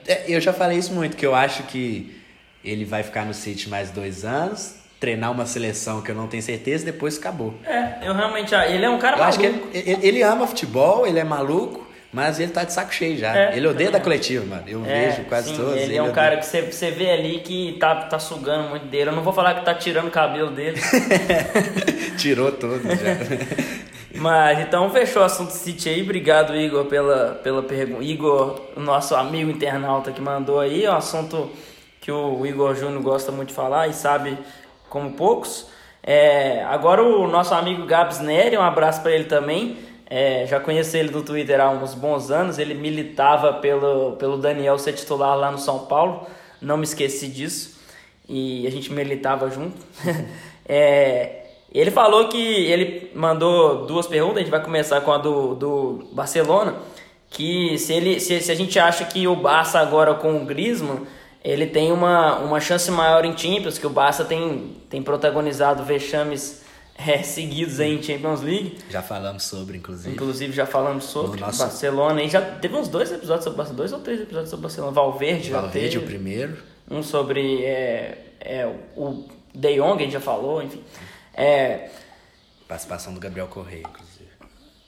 É, É, eu já falei isso muito, que eu acho que ele vai ficar no City mais dois anos, treinar uma seleção que eu não tenho certeza, depois acabou. É, eu realmente. ah, Ele é um cara Eu acho maluco. que ele, ele, ele ama futebol, ele é maluco, mas ele tá de saco cheio já. É, ele odeia da coletiva, mano. Eu É, vejo quase sim, todos. Ele é um odeia. cara que você, você vê ali que tá, tá sugando muito dele. Eu não vou falar que tá tirando o cabelo dele. Tirou todo já. Mas então fechou o assunto City aí. Obrigado, Igor, pela, pela pergunta. Igor, nosso amigo internauta que mandou aí. É um assunto que o Igor Júnior gosta muito de falar e sabe como poucos. É, agora o nosso amigo Gabs Neri, um abraço para ele também. É, já conheci ele do Twitter há uns bons anos. Ele militava pelo, pelo Daniel ser titular lá no São Paulo. Não me esqueci disso. E a gente militava junto. é, ele falou que ele mandou duas perguntas, a gente vai começar com a do, do Barcelona, que se, ele, se, se a gente acha que o Barça agora com o Griezmann, ele tem uma, uma chance maior em Champions, que o Barça tem, tem protagonizado vexames é, seguidos aí em Champions League. Já falamos sobre, inclusive. Inclusive já falamos sobre No nosso- Barcelona, e já teve uns dois episódios sobre Barcelona, dois ou três episódios sobre Barcelona. Valverde, já Valverde, teve o primeiro. um sobre é, é, o De Jong, a gente já falou, enfim. É, Participação do Gabriel Correia, inclusive.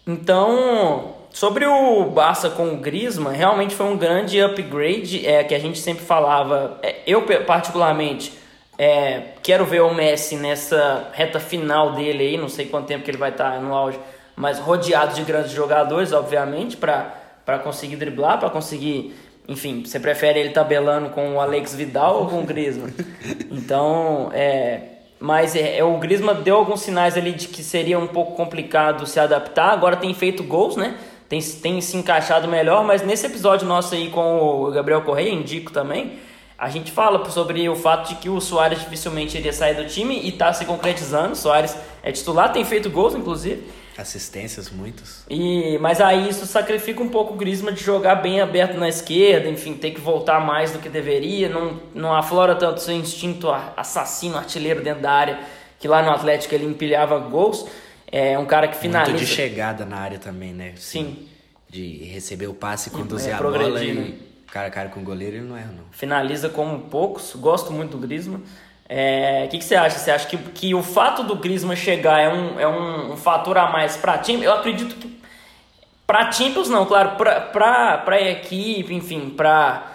então, sobre o Barça com o Griezmann, realmente foi um grande upgrade é, que a gente sempre falava. É, eu, particularmente, é, quero ver o Messi nessa reta final dele aí, não sei quanto tempo que ele vai estar no auge, mas rodeado de grandes jogadores, obviamente, para conseguir driblar, para conseguir. Enfim, você prefere ele tabelando com o Alex Vidal ou com o Griezmann? Então, é, mas é, é, o Griezmann deu alguns sinais ali de que seria um pouco complicado se adaptar. Agora tem feito gols, né? Tem, tem se encaixado melhor, mas nesse episódio nosso aí com o Gabriel Correia, indico também, a gente fala sobre o fato de que o Soares dificilmente iria sair do time e tá se concretizando. O Soares é titular, tem feito gols, inclusive. Assistências, muitas. E, mas aí isso sacrifica um pouco o Griezmann de jogar bem aberto na esquerda, enfim, ter que voltar mais do que deveria, não, não aflora tanto seu instinto assassino, artilheiro dentro da área, que lá no Atlético ele empilhava gols. É um cara que finaliza. Muito de chegada na área também, né? Sim. De receber o passe, conduzir é, a bola e né? Cara cara com o goleiro, ele não erra, não. finaliza como poucos, gosto muito do Griezmann. É, O que, que você acha? Você acha que, que o fato do Griezmann chegar é um, é um, um fator a mais para time? Eu acredito que para Champions não, claro, para equipe, enfim, para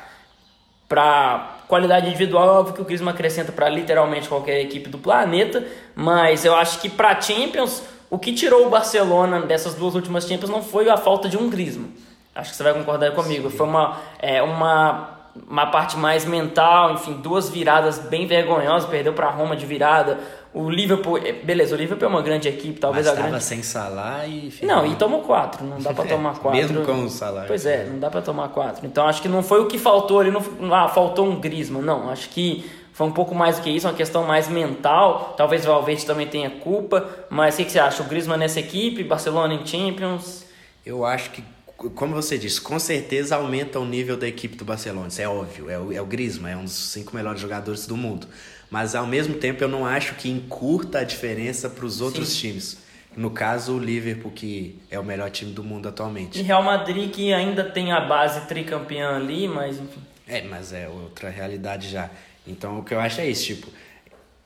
qualidade individual, é óbvio que o Griezmann acrescenta para literalmente qualquer equipe do planeta, mas eu acho que para Champions, o que tirou o Barcelona dessas duas últimas Champions não foi a falta de um Griezmann. Acho que você vai concordar comigo. Sim. Foi uma, é, uma uma parte mais mental, enfim, duas viradas bem vergonhosas, perdeu para Roma de virada. O Liverpool, é, beleza, o Liverpool é uma grande equipe, talvez Mas a grande. sem Salah e Não, e tomou quatro, não dá para tomar quatro. Mesmo com o Salah. Pois é, não dá para tomar quatro. Então acho que não foi o que faltou ali, não, ah, faltou um Griezmann, não, acho que foi um pouco mais do que isso, uma questão mais mental. Talvez o Valverde também tenha culpa, mas o que, que você acha? O Griezmann nessa equipe, Barcelona em Champions? Eu acho que como você disse, com certeza aumenta o nível da equipe do Barcelona, isso é óbvio. É o, é o Griezmann, é um dos cinco melhores jogadores do mundo. Mas ao mesmo tempo eu não acho que encurta a diferença para os outros Sim. times. No caso, o Liverpool, que é o melhor time do mundo atualmente. E Real Madrid, que ainda tem a base tricampeã ali, mas enfim. É, mas é outra realidade já. Então o que eu acho é isso, tipo,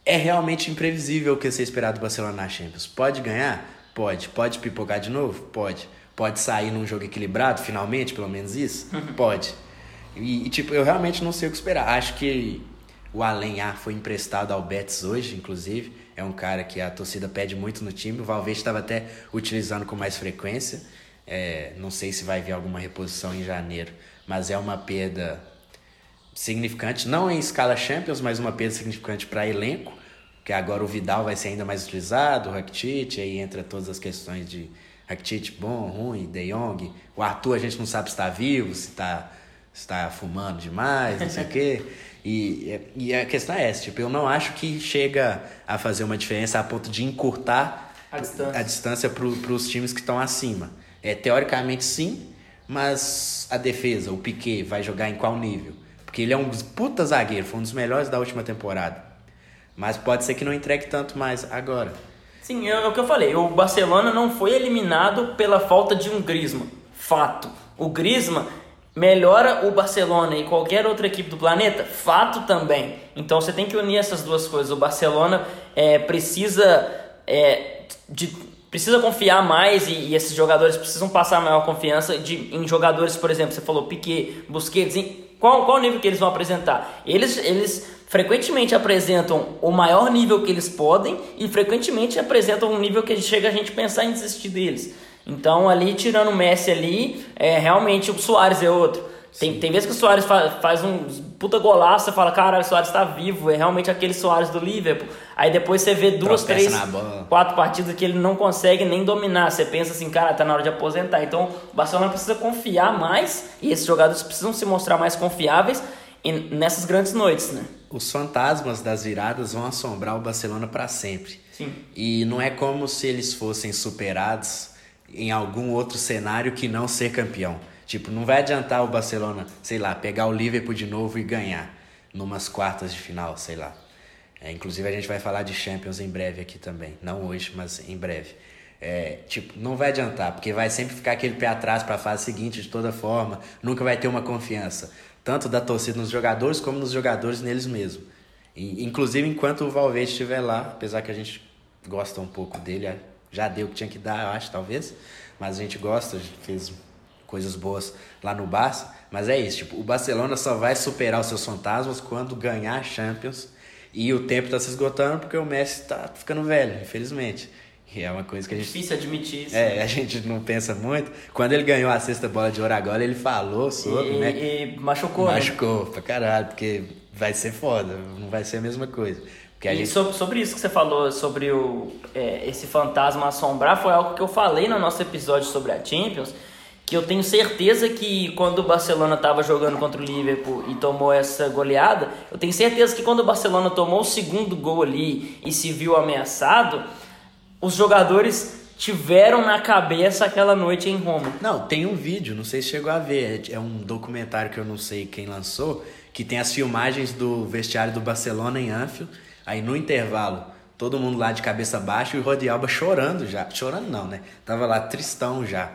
é realmente imprevisível o que você esperar do Barcelona na Champions. Pode ganhar? Pode. Pode pipocar de novo? Pode. Pode sair num jogo equilibrado, finalmente, pelo menos isso? Uhum. Pode. E, e, tipo, eu realmente não sei o que esperar. Acho que o Alenhar foi emprestado ao Betis hoje, inclusive. É um cara que a torcida pede muito no time. O Valverde estava até utilizando com mais frequência. É, não sei se vai vir alguma reposição em janeiro, mas é uma perda significante, não em escala Champions, mas uma perda significante para elenco, que agora o Vidal vai ser ainda mais utilizado, o Rakitic, aí entra todas as questões de Rakitic bom, ruim, De Jong. O Arthur a gente não sabe se está vivo, se está se tá fumando demais, não sei o quê. E, e a questão é essa, tipo, eu não acho que chega a fazer uma diferença a ponto de encurtar a distância, a distância para os times que estão acima. É, teoricamente sim, mas a defesa, o Piquet, vai jogar em qual nível? Porque ele é um puta zagueiro, foi um dos melhores da última temporada. Mas pode ser que não entregue tanto mais agora. Sim, é o que eu falei. O Barcelona não foi eliminado pela falta de um Griezmann. Fato. O Griezmann melhora o Barcelona e qualquer outra equipe do planeta? Fato também. Então você tem que unir essas duas coisas. O Barcelona é, precisa é, de precisa confiar mais e, e, esses jogadores precisam passar maior confiança de, em jogadores, por exemplo, você falou Piquet, Busquets, em, qual, qual nível que eles vão apresentar? Eles, eles frequentemente apresentam o maior nível que eles podem e frequentemente apresentam um nível que chega a gente pensar em desistir deles. Então, ali, tirando o Messi ali, é, realmente o Soares é outro. Tem, tem vezes que o Soares faz, faz um puta golaço, você fala, cara, o Soares está vivo, é realmente aquele Soares do Liverpool. Aí depois você vê duas, três, quatro partidas que ele não consegue nem dominar. Você pensa assim, cara, tá na hora de aposentar. Então o Barcelona precisa confiar mais e esses jogadores precisam se mostrar mais confiáveis nessas grandes noites, né? Os fantasmas das viradas vão assombrar o Barcelona para sempre. Sim. E não é como se eles fossem superados em algum outro cenário que não ser campeão. Tipo, não vai adiantar o Barcelona, sei lá, pegar o Liverpool de novo e ganhar numas quartas de final, sei lá. É, inclusive a gente vai falar de Champions em breve aqui também. Não hoje, mas em breve. É, tipo, não vai adiantar, porque vai sempre ficar aquele pé atrás para a fase seguinte de toda forma, nunca vai ter uma confiança tanto da torcida nos jogadores como nos jogadores neles mesmos. Inclusive enquanto o Valverde estiver lá, apesar que a gente gosta um pouco dele, é, já deu o que tinha que dar, eu acho, talvez, mas a gente gosta, fez coisas boas lá no Barça, mas é isso, tipo, o Barcelona só vai superar os seus fantasmas quando ganhar a Champions e o tempo está se esgotando porque o Messi está ficando velho, infelizmente. É uma coisa que a gente. Difícil admitir isso. É, a gente não pensa muito. Quando ele ganhou a sexta bola de ouro agora, ele falou sobre, e, né? E machucou. Né? Machucou né? pra caralho, porque vai ser foda, não vai ser a mesma coisa. Porque a e gente... sobre, sobre isso que você falou, sobre o, é, esse fantasma assombrar, foi algo que eu falei no nosso episódio sobre a Champions. Que eu tenho certeza que quando o Barcelona estava jogando contra o Liverpool e tomou essa goleada, eu tenho certeza que quando o Barcelona tomou o segundo gol ali e se viu ameaçado, os jogadores tiveram na cabeça aquela noite em Roma. Não, tem um vídeo, não sei se chegou a ver, é um documentário que eu não sei quem lançou, que tem as filmagens do vestiário do Barcelona em Anfield, aí no intervalo, todo mundo lá de cabeça baixa e o Rodi Alba chorando já, chorando não, né? Tava lá tristão já.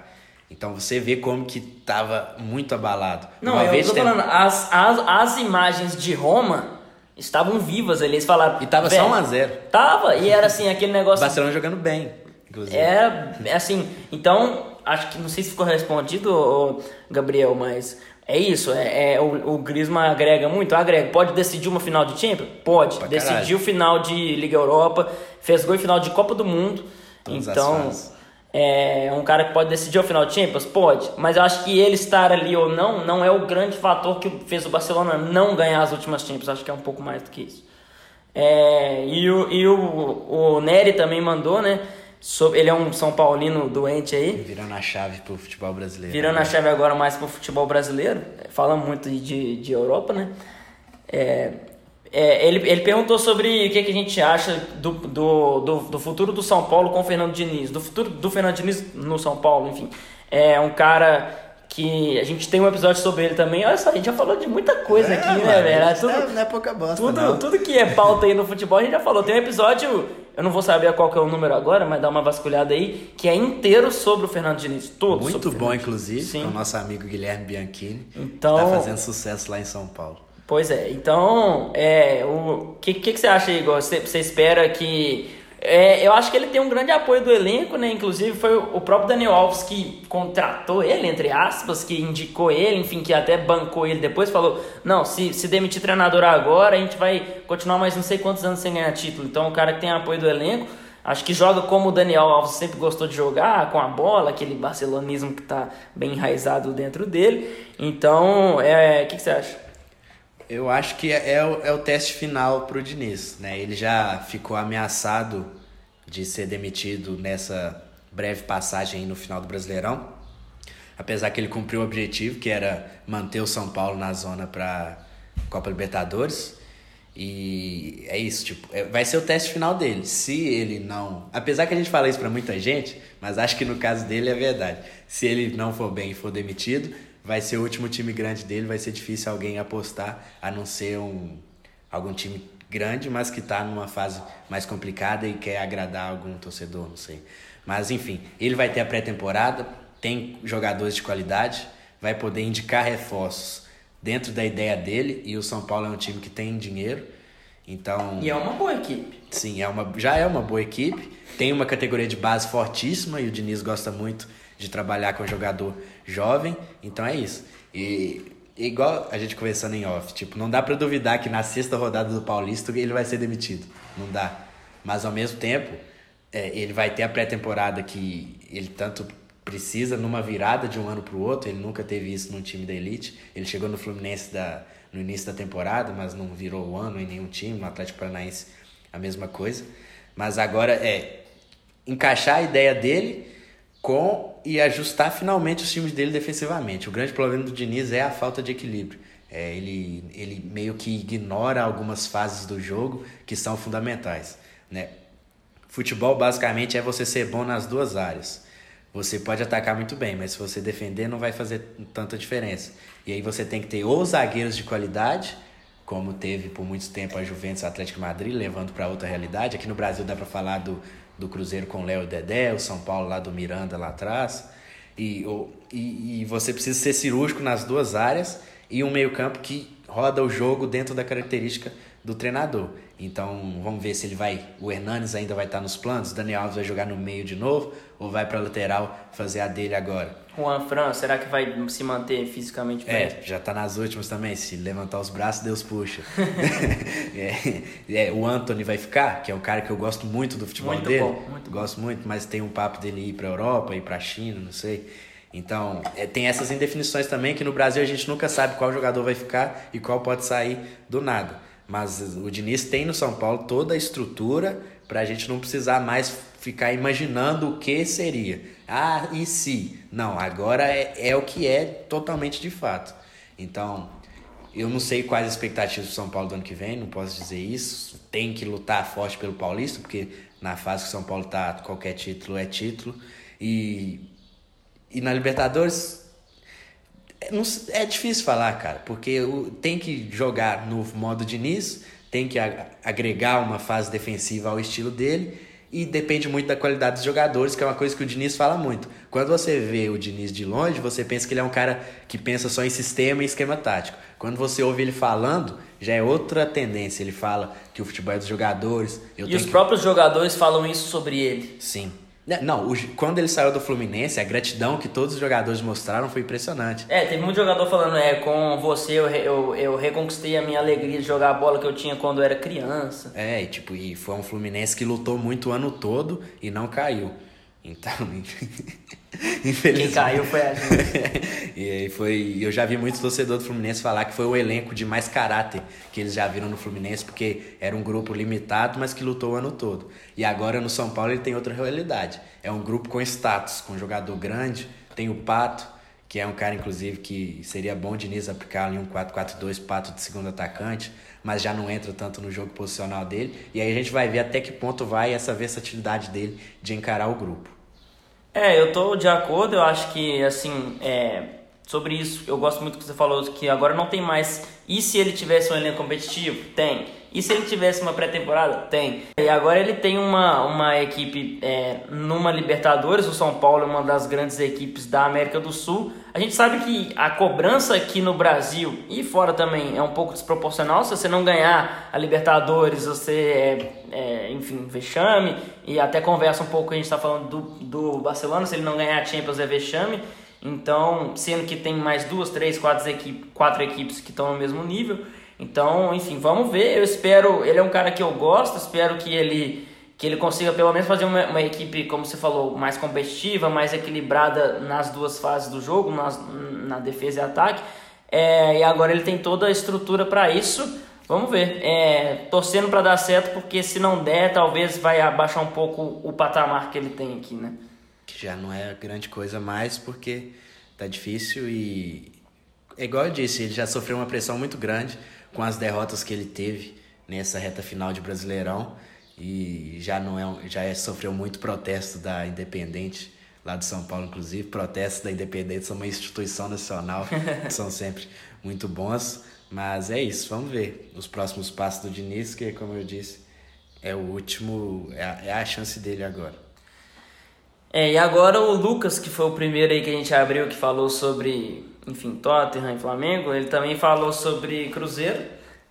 Então você vê como que tava muito abalado. Não, Uma eu tô tem... falando, as, as, as imagens de Roma estavam vivas ali. Eles falaram. E tava só 1x0. Tava, e era assim, aquele negócio. Barcelona jogando bem, inclusive. Era, é assim, então, acho que não sei se ficou respondido, Gabriel, mas É isso, é, é o, o Griezmann agrega muito? Agrega. Pode decidir uma final de Champions? Pode. Decidiu caralho. final de Liga Europa, fez gol em final de Copa do Mundo. Todas as então. É um cara que pode decidir o final de Champions? Pode. Mas eu acho que ele estar ali ou não, não é o grande fator que fez o Barcelona não ganhar as últimas Champions. Acho que é um pouco mais do que isso. É, e o, e o, o Nery também mandou, né? Sobre, ele é um São Paulino doente aí. Virando a chave pro futebol brasileiro. Virando a chave agora mais pro futebol brasileiro, fala muito de, de Europa, né? É, é, ele, ele perguntou sobre o que, que a gente acha do, do, do, do futuro do São Paulo com o Fernando Diniz, do futuro do Fernando Diniz no São Paulo, enfim. É um cara que a gente tem um episódio sobre ele também. Olha só, a gente já falou de muita coisa É, aqui, mano, né, velho? isso Tudo, não é- é pouca bosta, tudo, não. tudo que é pauta aí no futebol a gente já falou. Tem um episódio, eu não vou saber qual que é o número agora, mas dá uma vasculhada aí, que é inteiro sobre o Fernando Diniz. Todo sobre Muito bom, inclusive, Sim. com o nosso amigo Guilherme Bianchini. Então- Que tá fazendo sucesso lá em São Paulo. Pois é, então, é, o que, que, que você acha, Igor? Você, você espera que. É, eu acho que ele tem um grande apoio do elenco, né? Inclusive foi o próprio Daniel Alves que contratou ele, entre aspas, que indicou ele, enfim, que até bancou ele depois, falou: não, se, se demitir treinador agora, a gente vai continuar mais não sei quantos anos sem ganhar título. Então, o cara que tem apoio do elenco, acho que joga como o Daniel Alves sempre gostou de jogar, com a bola, aquele barcelonismo que tá bem enraizado dentro dele. Então, é, o que, que você acha? Eu acho que é, é o, é o teste final pro Diniz, né? Ele já ficou ameaçado de ser demitido nessa breve passagem no final do Brasileirão. Apesar que ele cumpriu o objetivo, que era manter o São Paulo na zona para Copa Libertadores. E é isso, tipo, é- vai ser o teste final dele. Se ele não. Apesar que a gente fala isso pra muita gente, mas acho que no caso dele é verdade. Se ele não for bem e for demitido, vai ser o último time grande dele, vai ser difícil alguém apostar, a não ser um algum time grande, mas que tá numa fase mais complicada e quer agradar algum torcedor, não sei. Mas enfim, ele vai ter a pré-temporada, tem jogadores de qualidade, vai poder indicar reforços dentro da ideia dele e o São Paulo é um time que tem dinheiro. Então, E é uma boa equipe. Sim, é uma, já é uma boa equipe. Tem uma categoria de base fortíssima e o Diniz gosta muito de trabalhar com jogador jovem. Então é isso. E igual a gente conversando em off, tipo, não dá pra duvidar que na sexta rodada do Paulista ele vai ser demitido. Não dá. Mas ao mesmo tempo, é, ele vai ter a pré-temporada que ele tanto precisa numa virada de um ano pro outro. Ele nunca teve isso num time da elite. Ele chegou no Fluminense da, no início da temporada, mas não virou o ano em nenhum time. No Atlético Paranaense, a mesma coisa. Mas agora é encaixar a ideia dele com e ajustar finalmente os times dele defensivamente. O grande problema do Diniz é a falta de equilíbrio. É, ele, ele meio que ignora algumas fases do jogo que são fundamentais. Né? Futebol basicamente é você ser bom nas duas áreas. Você pode atacar muito bem, mas se você defender não vai fazer tanta diferença. E aí você tem que ter ou zagueiros de qualidade, como teve por muito tempo a Juventus Atlético Madrid, levando para outra realidade. Aqui no Brasil dá para falar do, do Cruzeiro com Léo e Dedé, o São Paulo lá do Miranda lá atrás. E, e, e você precisa ser cirúrgico nas duas áreas e um meio-campo que roda o jogo dentro da característica do treinador. Então vamos ver se ele vai. O Hernanes ainda vai estar nos planos, o Daniel Alves vai jogar no meio de novo ou vai para lateral fazer a dele agora. Juan Fran, será que vai se manter fisicamente bem? É, já tá nas últimas também. Se levantar os braços, Deus puxa. é, é, o Anthony vai ficar, que é um cara que eu gosto muito do futebol Muito dele. bom, muito bom. gosto muito, mas tem um papo dele ir pra Europa, ir pra China, não sei. Então, é, tem essas indefinições também que no Brasil a gente nunca sabe qual jogador vai ficar e qual pode sair do nada. Mas o Diniz tem no São Paulo toda a estrutura pra gente não precisar mais ficar imaginando o que seria. Ah, e se? Não, agora é, é o que é totalmente de fato. Então, eu não sei quais as expectativas do São Paulo do ano que vem, não posso dizer isso. Tem que lutar forte pelo Paulista, porque na fase que o São Paulo tá, qualquer título é título. E, e na Libertadores, é, não é difícil falar, cara, porque tem que jogar no modo Diniz, tem que agregar uma fase defensiva ao estilo dele e depende muito da qualidade dos jogadores, que é uma coisa que o Diniz fala muito. Quando você vê o Diniz de longe, você pensa que ele é um cara que pensa só em sistema e esquema tático. Quando você ouve ele falando, já é outra tendência. Ele fala que o futebol é dos jogadores. E os que- próprios jogadores falam isso sobre ele. Sim. É, não, quando ele saiu do Fluminense, a gratidão que todos os jogadores mostraram foi impressionante. É, teve muito jogador falando, é, com você eu, eu, eu reconquistei a minha alegria de jogar a bola que eu tinha quando eu era criança. É, e tipo, e foi um Fluminense que lutou muito o ano todo e não caiu. Então, infelizmente. Quem caiu foi a gente. e aí foi. Eu já vi muitos torcedores do Fluminense falar que foi o elenco de mais caráter que eles já viram no Fluminense, porque era um grupo limitado, mas que lutou o ano todo. E agora no São Paulo ele tem outra realidade. É um grupo com status, com um jogador grande, tem o Pato, que é um cara, inclusive, que seria bom Diniz aplicar em um 4-4-2, Pato de segundo atacante, mas já não entra tanto no jogo posicional dele. E aí a gente vai ver até que ponto vai essa versatilidade dele de encarar o grupo. É, eu tô de acordo, eu acho que, assim, é, sobre isso, eu gosto muito que você falou que agora não tem mais. E se ele tivesse um elenco competitivo? Tem. E se ele tivesse uma pré-temporada? Tem. E agora ele tem uma, uma equipe é, numa Libertadores, o São Paulo é uma das grandes equipes da América do Sul. A gente sabe que a cobrança aqui no Brasil e fora também é um pouco desproporcional. Se você não ganhar a Libertadores, você é, é enfim, vexame. E até conversa um pouco, a gente está falando do, do Barcelona, se ele não ganhar a Champions é vexame. Então, sendo que tem mais duas, três, quatro, equipes, quatro equipes que estão no mesmo nível. Então, enfim, vamos ver. Eu espero. Ele é um cara que eu gosto, espero que ele que ele consiga pelo menos fazer uma, uma equipe, como você falou, mais competitiva, mais equilibrada nas duas fases do jogo, nas, na defesa e ataque. É, e agora ele tem toda a estrutura para isso. Vamos ver. É, torcendo para dar certo, porque se não der, talvez vai abaixar um pouco o patamar que ele tem aqui, né? Que já não é grande coisa mais, porque tá difícil e. É igual eu disse, ele já sofreu uma pressão muito grande com as derrotas que ele teve nessa reta final de Brasileirão. E já não é já é, sofreu muito protesto da Independente lá de São Paulo inclusive. Protestos da Independente são uma instituição nacional são sempre muito bons. Mas é isso vamos ver os próximos passos do Diniz que como eu disse é o último é a, é a chance dele agora. É e agora o Lucas que foi o primeiro aí que a gente abriu que falou sobre enfim, Tottenham e Flamengo, ele também falou sobre Cruzeiro.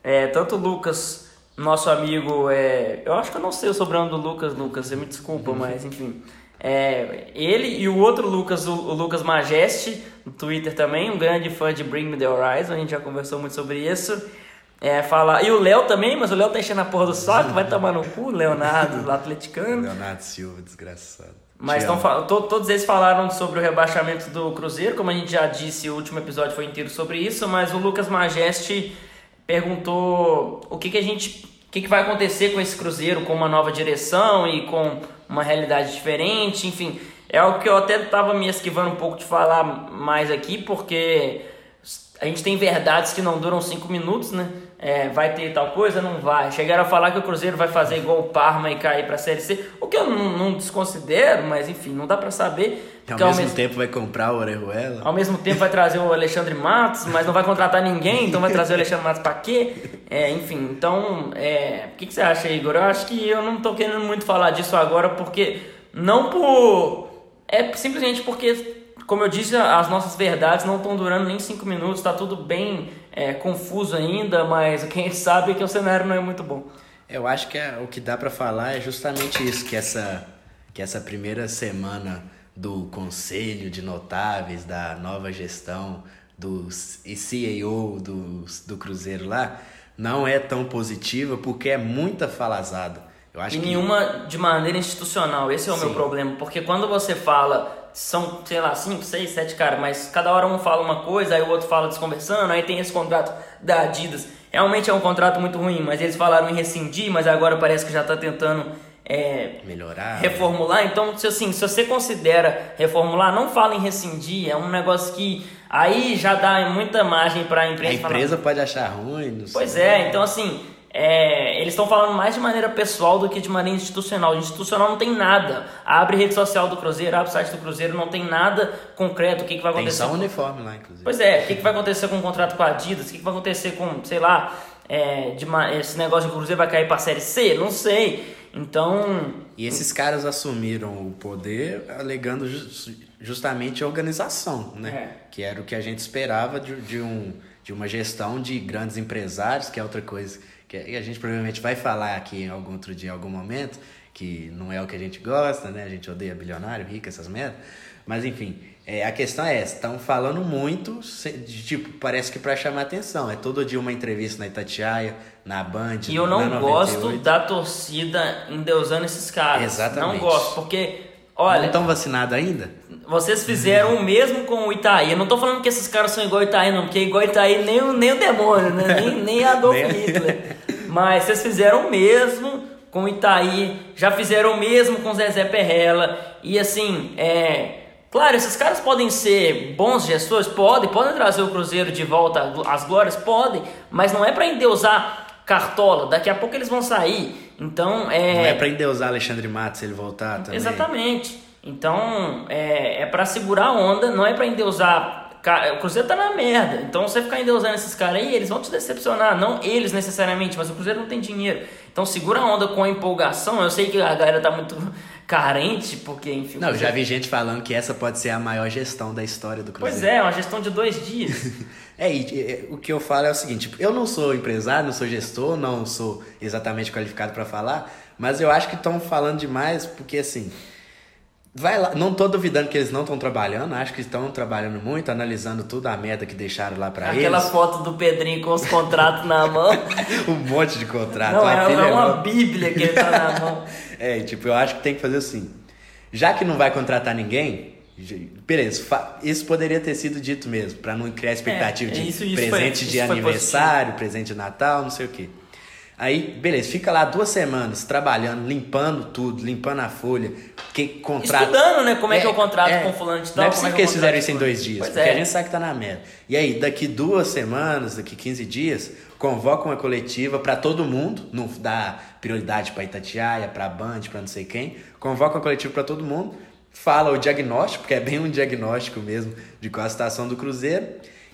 É, tanto o Lucas, nosso amigo, é, eu acho que eu não sei o sobrenome do Lucas, Lucas, você me desculpa, uhum. mas enfim. É, ele e o outro Lucas, o, o, Lucas Majeste, no Twitter também, um grande fã de Bring Me The Horizon, a gente já conversou muito sobre isso. É, fala, e o Léo também, mas o Léo tá enchendo a porra do saco, vai tomar no cu, Leonardo, atleticano. Leonardo Silva, desgraçado. Mas tão, to, todos eles falaram sobre o rebaixamento do Cruzeiro, como a gente já disse, o último episódio foi inteiro sobre isso, mas o Lucas Majeste perguntou o que, que a gente. O que, que vai acontecer com esse Cruzeiro, com uma nova direção e com uma realidade diferente, enfim. É algo que eu até estava me esquivando um pouco de falar mais aqui, porque a gente tem verdades que não duram cinco minutos, né? É, vai ter tal coisa? Não vai. Chegaram a falar que o Cruzeiro vai fazer igual o Parma e cair para a Série C, o que eu não, não desconsidero, mas enfim, não dá para saber. Ao mesmo, ao mesmo tempo vai comprar o Orejuela. Ao mesmo tempo vai trazer o Alexandre Matos, mas não vai contratar ninguém, então vai trazer o Alexandre Matos para quê? É, enfim, então, é, o que, que você acha, Igor? Eu acho que eu não tô querendo muito falar disso agora, porque não por... É simplesmente porque como eu disse, as nossas verdades não estão durando nem cinco minutos, está tudo bem é, confuso ainda, mas quem sabe que o cenário não é muito bom. Eu acho que é, o que dá para falar é justamente isso, que essa, que essa primeira semana do Conselho de Notáveis, da nova gestão, do CEO do, do Cruzeiro lá, não é tão positiva porque é muita falazada. Eu acho e que... nenhuma de maneira institucional, esse é o Sim. meu problema, porque quando você fala são, sei lá, 5, 6, 7 caras, mas cada hora um fala uma coisa, aí o outro fala desconversando, aí tem esse contrato da Adidas. Realmente é um contrato muito ruim, mas eles falaram em rescindir, mas agora parece que já está tentando é, melhorar, reformular. Então, se, assim, se você considera reformular, não fala em rescindir, é um negócio que aí já dá muita margem para a empresa. A empresa falar, pode achar ruim. pois é, então assim é, eles estão falando mais de maneira pessoal do que de maneira institucional. Institucional não tem nada. Abre rede social do Cruzeiro, abre site do Cruzeiro, não tem nada concreto. O que, que vai acontecer? Tem só um uniforme lá, inclusive. Pois é, o que, que vai acontecer com o contrato com a Adidas? O que, que vai acontecer com, sei lá, é, de uma, esse negócio de Cruzeiro vai cair para a Série C? Não sei. Então. E esses caras assumiram o poder alegando justamente a organização, né? É. Que era o que a gente esperava de, de, um, de uma gestão de grandes empresários, que é outra coisa que a gente provavelmente vai falar aqui em algum outro dia, em algum momento, que não é o que a gente gosta, né? A gente odeia bilionário, rico, essas merdas. Mas enfim, é, a questão é essa, estão falando muito, de, tipo, parece que para chamar atenção. É todo dia uma entrevista na Itatiaia, na Band. E eu não gosto da torcida endeusando esses caras. Exatamente. Não gosto, porque, olha. Não estão vacinados ainda? Vocês fizeram o mesmo com o Itaí. Eu não tô falando que esses caras são igual o Itaí, não, porque igual o Itaí nem o, nem o demônio, né? nem, nem Adolf Hitler. Mas vocês fizeram o mesmo com o Itaí, já fizeram o mesmo com o Zezé Perrella. E assim, é. Claro, esses caras podem ser bons gestores, podem, podem trazer o Cruzeiro de volta às glórias, podem, mas não é para endeusar Cartola, daqui a pouco eles vão sair. Então é. Não é para endeusar Alexandre Matos se ele voltar também. Exatamente. Então é, é para segurar a onda, não é para endeusar. O Cruzeiro tá na merda. Então você ficar endeusando esses caras aí, eles vão te decepcionar. Não eles necessariamente, mas o Cruzeiro não tem dinheiro. Então segura a onda com a empolgação. Eu sei que a galera tá muito carente, porque enfim. Não, já vi gente falando que essa pode ser a maior gestão da história do Cruzeiro. Pois é, uma gestão de dois dias. é, e, e, o que eu falo é o seguinte: eu não sou empresário, não sou gestor, não sou exatamente qualificado para falar, mas eu acho que estão falando demais, porque assim. Vai lá, não tô duvidando que eles não estão trabalhando, acho que estão trabalhando muito, analisando tudo a merda que deixaram lá para eles. Aquela foto do Pedrinho com os contratos na mão. um monte de contrato. Não, é, é uma bíblia que ele tá na mão. é, tipo, eu acho que tem que fazer assim. Já que não vai contratar ninguém, beleza, isso poderia ter sido dito mesmo, para não criar expectativa é, de isso, isso presente foi, de aniversário, presente de Natal, não sei o quê. Aí, beleza, fica lá duas semanas trabalhando, limpando tudo, limpando a folha, que contrato. Estudando, né? Como é, é que é o contrato é, com fulano de tal. Não é possível é que eles fizeram isso em dois dias, pois porque é. a gente sabe que tá na merda. E aí, daqui duas semanas, daqui 15 dias, convoca uma coletiva para todo mundo, não dá prioridade para Itatiaia, para Band, para não sei quem, convoca uma coletiva para todo mundo, fala o diagnóstico, porque é bem um diagnóstico mesmo de qual a situação do Cruzeiro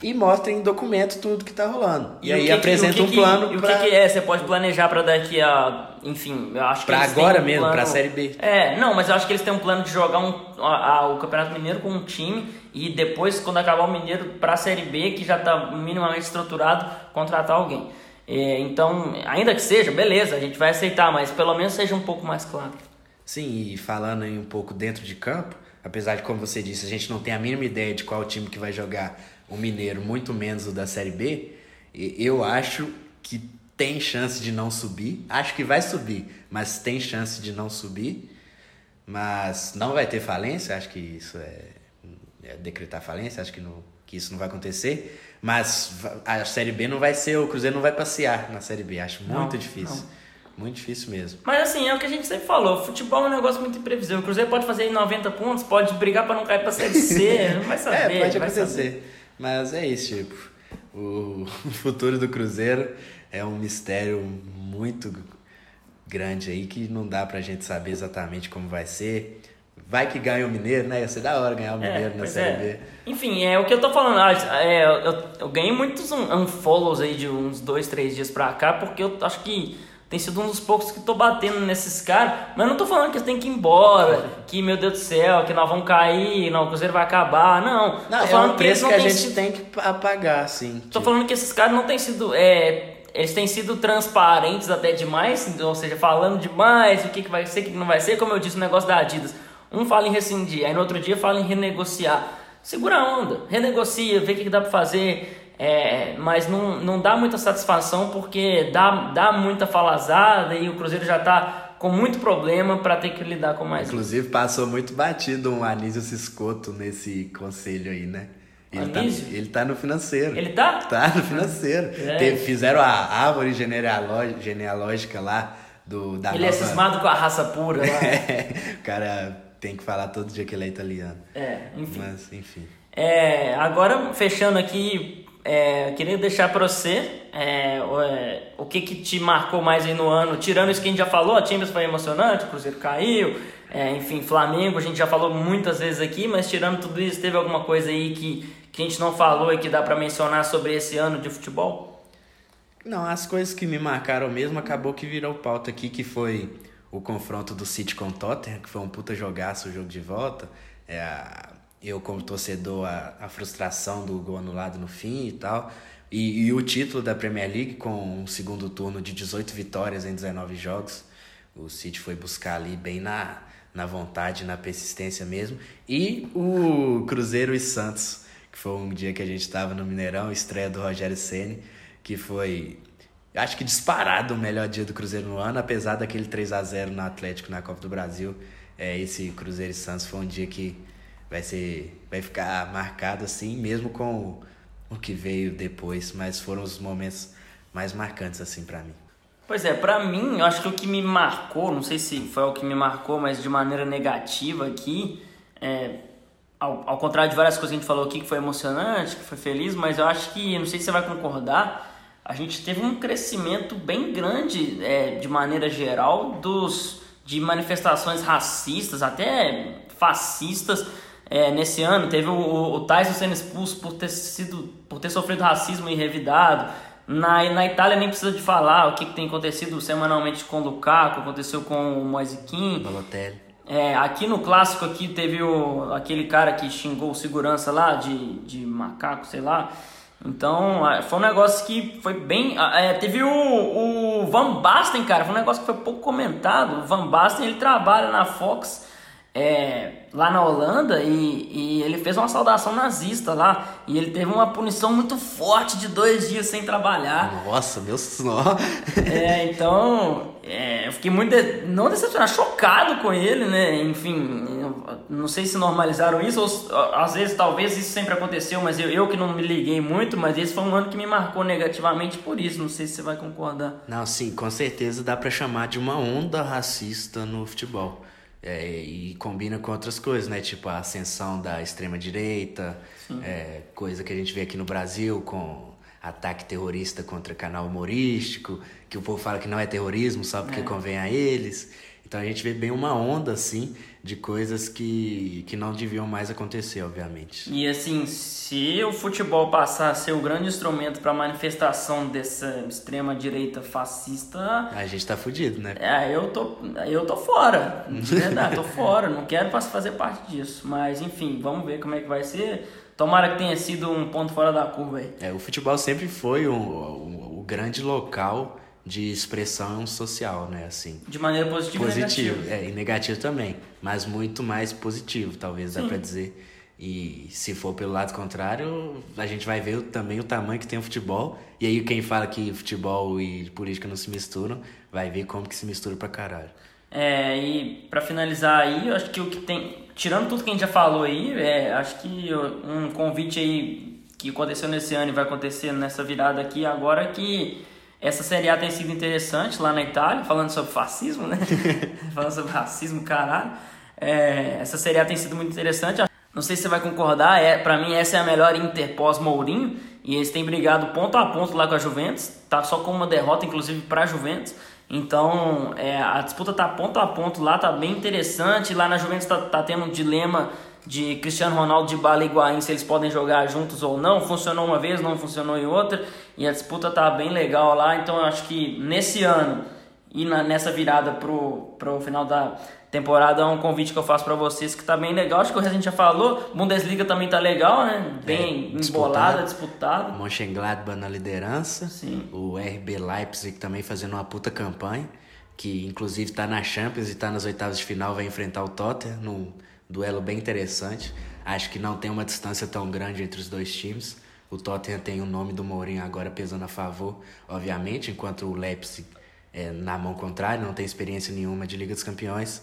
e mostra em documento tudo que tá rolando. E, e aí que, apresenta um plano E o que, que é? Você pode planejar para daqui a... Enfim, eu acho que Pra agora um mesmo, plano... pra Série B. É, não, mas eu acho que eles têm um plano de jogar um, a, a, o Campeonato Mineiro com um time e depois, quando acabar o Mineiro, pra Série B, que já tá minimamente estruturado, contratar alguém. É, então, ainda que seja, beleza, a gente vai aceitar, mas pelo menos seja um pouco mais claro. Sim, e falando aí um pouco dentro de campo, apesar de, como você disse, a gente não tem a mínima ideia de qual time que vai jogar o Mineiro, muito menos o da Série B, eu acho que tem chance de não subir. Acho que vai subir, mas tem chance de não subir. Mas não vai ter falência, acho que isso é, é decretar falência, acho que, não, que isso não vai acontecer. Mas a Série B não vai ser, o Cruzeiro não vai passear na Série B, acho muito não, difícil. Não. Muito difícil mesmo. Mas assim, é o que a gente sempre falou: futebol é um negócio muito imprevisível. O Cruzeiro pode fazer 90 pontos, pode brigar para não cair para Série C, não vai saber. é, pode acontecer. Mas é isso, tipo. O futuro do Cruzeiro é um mistério muito grande aí que não dá pra gente saber exatamente como vai ser. Vai que ganha o Mineiro, né? Ia ser da hora ganhar o é, Mineiro é, na Série é. B. Enfim, é o que eu tô falando. Ah, é, eu, eu ganhei muitos unfollows aí de uns dois, três dias pra cá, porque eu acho que tem sido um dos poucos que tô batendo nesses caras, mas não tô falando que eles têm que ir embora, que meu Deus do céu, que nós vamos cair, não, o Cruzeiro vai acabar, não. Não, tô é falando um preço que, que a gente sido... tem que pagar, sim. Tô falando que esses caras não têm sido, é, eles têm sido transparentes até demais, ou seja, falando demais o que, que vai ser, o que, que não vai ser, como eu disse, o negócio da Adidas. Um fala em rescindir, aí no outro dia fala em renegociar. Segura a onda, renegocia, vê o que, que dá pra fazer é, mas não, não dá muita satisfação porque dá, dá muita falazada e o Cruzeiro já está com muito problema para ter que lidar com mais. Inclusive passou muito batido um Anísio Ciscoto nesse conselho aí, né? Ele tá, ele tá no financeiro. Ele tá? Tá no financeiro. É. fizeram a árvore genealógica, genealógica lá do da Ele é nova... é cismado com a raça pura lá. É, o cara tem que falar todo dia que ele é italiano. É, enfim. Mas, enfim. É, agora, fechando aqui é, queria deixar para você é, o, é, o que, que te marcou mais aí no ano, tirando isso que a gente já falou, a Champions foi emocionante, o Cruzeiro caiu, é, enfim, Flamengo a gente já falou muitas vezes aqui, mas tirando tudo isso, teve alguma coisa aí que, que a gente não falou e que dá para mencionar sobre esse ano de futebol? Não, as coisas que me marcaram mesmo acabou que virou pauta aqui, que foi o confronto do City com o Tottenham, que foi um puta jogaço o jogo de volta. É, eu como torcedor, a, a frustração do gol anulado no fim e tal. E, e, o título da Premier League com um segundo turno de 18 vitórias em 19 jogos. O City foi buscar ali bem na, na vontade, na persistência mesmo. E o Cruzeiro e Santos, que foi um dia que a gente estava no Mineirão, estreia do Rogério Ceni, que foi acho que disparado o melhor dia do Cruzeiro no ano, apesar daquele 3 a 0 no Atlético na Copa do Brasil. É, esse Cruzeiro e Santos foi um dia que vai ser vai ficar marcado assim, mesmo com o que veio depois, mas foram os momentos mais marcantes assim para mim. Pois é, para mim, eu acho que o que me marcou, não sei se foi o que me marcou, mas de maneira negativa aqui, é, ao, ao contrário de várias coisas que a gente falou aqui que foi emocionante, que foi feliz, mas eu acho que, não sei se você vai concordar, a gente teve um crescimento bem grande, é, de maneira geral, dos de manifestações racistas, até fascistas, é, nesse ano. Teve o, o Tyson sendo expulso por ter, sido, por ter sofrido racismo e revidado. Na, na Itália nem precisa de falar o que, que tem acontecido semanalmente com o Lukaku, aconteceu com o Moisiquim. Balotelli. É, aqui no clássico aqui teve o, aquele cara que xingou o segurança lá de, de macaco, sei lá. Então, foi um negócio que foi bem. É, teve o, o Van Basten, cara, foi um negócio que foi pouco comentado. O Van Basten ele trabalha na Fox é, lá na Holanda e, e, ele fez uma saudação nazista lá. E ele teve uma punição muito forte de dois dias sem trabalhar. Nossa, meu senhor! É, então é, eu fiquei muito, de, não decepcionado, chocado com ele, né? Enfim, não sei se normalizaram isso, ou às vezes talvez isso sempre aconteceu, mas eu, eu que não me liguei muito, mas esse foi um ano que me marcou negativamente por isso. Não sei se você vai concordar. Não, sim, com certeza dá para chamar de uma onda racista no futebol. É, e combina com outras coisas, né? Tipo a ascensão da extrema-direita, é, coisa que a gente vê aqui no Brasil com ataque terrorista contra canal humorístico, que o povo fala que não é terrorismo só porque é. convém a eles. Então a gente vê bem uma onda, assim, de coisas que, que não deviam mais acontecer, obviamente. E assim, se o futebol passar a ser o grande instrumento para manifestação dessa extrema direita fascista, a gente tá fudido, né? É, eu tô, eu tô fora, de verdade, tô fora, não quero fazer parte disso, mas enfim, vamos ver como é que vai ser. Tomara que tenha sido um ponto fora da curva aí. É, o futebol sempre foi o um, um grande local de expressão social, né? Assim. De maneira positiva positivo, e negativa. É, e negativo também, mas muito mais positivo, talvez Sim. dá para dizer. E se for pelo lado contrário, a gente vai ver também o tamanho que tem o futebol. E aí quem fala que futebol e política não se misturam, vai ver como que se mistura pra caralho. É, e para finalizar aí, eu acho que o que tem, tirando tudo que a gente já falou aí, é, acho que um convite aí que aconteceu nesse ano e vai acontecer nessa virada aqui agora é que essa Série A tem sido interessante lá na Itália, falando sobre fascismo, né? falando sobre racismo, caralho. É, essa Série A tem sido muito interessante. Não sei se você vai concordar, é, para mim essa é a melhor Inter pós-Mourinho. E eles têm brigado ponto a ponto lá com a Juventus. Tá só com uma derrota, inclusive, para a Juventus. Então, é, a disputa tá ponto a ponto lá, tá bem interessante. Lá na Juventus tá, tá tendo um dilema de Cristiano Ronaldo de Bala e Higuaín, se eles podem jogar juntos ou não. Funcionou uma vez, não funcionou em outra. E a disputa tá bem legal lá. Então, eu acho que nesse ano e na, nessa virada pro, pro final da temporada é um convite que eu faço para vocês que tá bem legal. Acho que o resto a gente já falou. Bundesliga também tá legal, né? Bem é, embolada, disputada. Mönchengladbach na liderança. Sim. O RB Leipzig também fazendo uma puta campanha. Que inclusive tá na Champions e tá nas oitavas de final, vai enfrentar o Tottenham num duelo bem interessante. Acho que não tem uma distância tão grande entre os dois times. O Tottenham tem o nome do Mourinho agora pesando a favor, obviamente, enquanto o Leipzig é na mão contrária, não tem experiência nenhuma de Liga dos Campeões,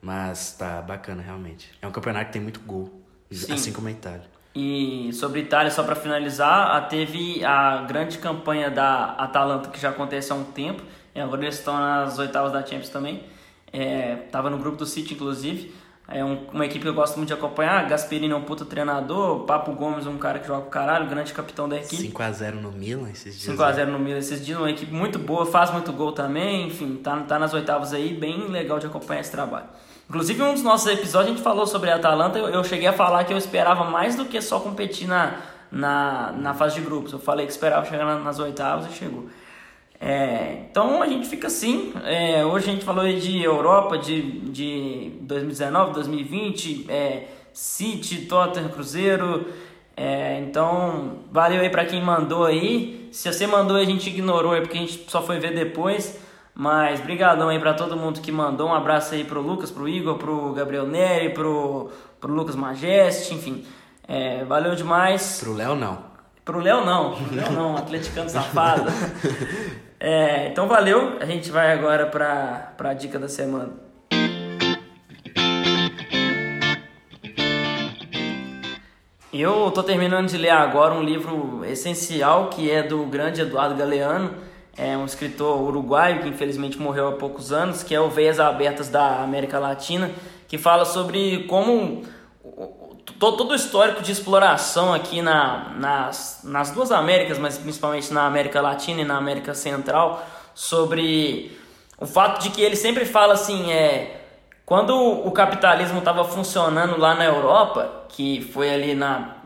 mas tá bacana realmente. É um campeonato que tem muito gol, Sim. assim como a Itália. E sobre Itália, só para finalizar, teve a grande campanha da Atalanta que já acontece há um tempo. E agora eles estão nas oitavas da Champions também. É, tava no grupo do City, inclusive. É um, uma equipe que eu gosto muito de acompanhar. Gasperini é um puta treinador. Papo Gomes, um cara que joga pro caralho, grande capitão da equipe. 5x0 no Milan esses dias. 5x0 no Milan esses dias. Uma equipe muito boa, faz muito gol também. Enfim, tá, tá nas oitavas aí. Bem legal de acompanhar esse trabalho. Inclusive, um dos nossos episódios a gente falou sobre a Atalanta. Eu, eu cheguei a falar que eu esperava mais do que só competir na, na, na fase de grupos. Eu falei que esperava chegar nas oitavas e chegou. É, então a gente fica assim. É, hoje a gente falou de Europa de, de 2019, 2020. É, City, Tottenham, Cruzeiro. É, então, valeu aí para quem mandou aí. Se você mandou a gente ignorou, é porque a gente só foi ver depois. Mas brigadão aí para todo mundo que mandou. Um abraço aí pro Lucas, pro Igor, pro Gabriel Neri, pro, pro Lucas Majeste, enfim. É, valeu demais. Pro Léo não. Pro Léo não, pro Léo não, atleticano safado. É, então valeu, a gente vai agora para a dica da semana. Eu tô terminando de ler agora um livro essencial que é do grande Eduardo Galeano, é um escritor uruguaio que infelizmente morreu há poucos anos, que é o Veias Abertas da América Latina, que fala sobre como todo o histórico de exploração aqui na, nas, nas duas Américas, mas principalmente na América Latina e na América Central, sobre o fato de que ele sempre fala assim, é, quando o capitalismo estava funcionando lá na Europa, que foi ali na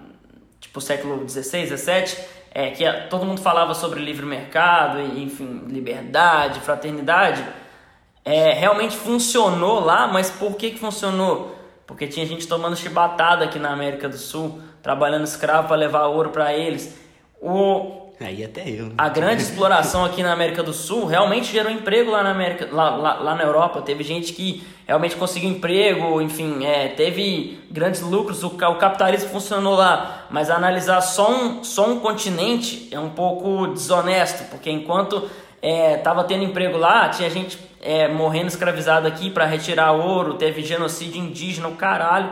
tipo século 16, 17, é, que todo mundo falava sobre livre mercado enfim liberdade, fraternidade, é, realmente funcionou lá, mas por que, que funcionou? Porque tinha gente tomando chibatada aqui na América do Sul, trabalhando escravo para levar ouro para eles. O Aí até eu. Né? A grande exploração aqui na América do Sul realmente gerou emprego lá na América, lá, lá, lá na Europa. Teve gente que realmente conseguiu emprego, enfim, é, teve grandes lucros. O, o, capitalismo funcionou lá, mas analisar só um, só um continente é um pouco desonesto, porque enquanto estava é, tendo emprego lá, tinha gente é, morrendo escravizado aqui para retirar ouro, teve genocídio indígena, o caralho.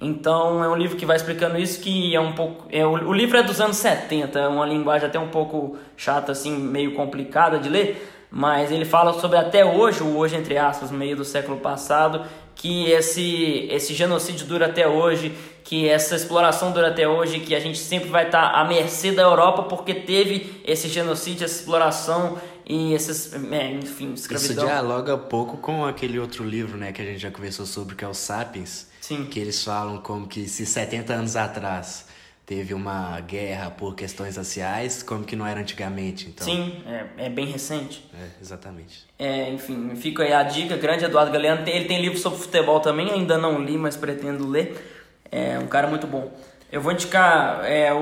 Então é um livro que vai explicando isso que é um pouco. É, o, o livro é dos anos 70, é uma linguagem até um pouco chata, assim, meio complicada de ler, mas ele fala sobre até hoje, o hoje entre aspas, meio do século passado, que esse, esse genocídio dura até hoje, que essa exploração dura até hoje, que a gente sempre vai estar à mercê da Europa porque teve esse genocídio, essa exploração e esses, é, enfim, escravidão. Isso dialoga pouco com aquele outro livro, né, que a gente já conversou sobre, que é o Sapiens, Sim. que eles falam como que se 70 anos atrás teve uma guerra por questões raciais, como que não era antigamente. Então... Sim, é, é bem recente. É, exatamente. É, enfim, fica aí a dica, grande Eduardo Galeano, ele tem livro sobre futebol também, ainda não li, mas pretendo ler. É um cara muito bom. Eu vou indicar é, o,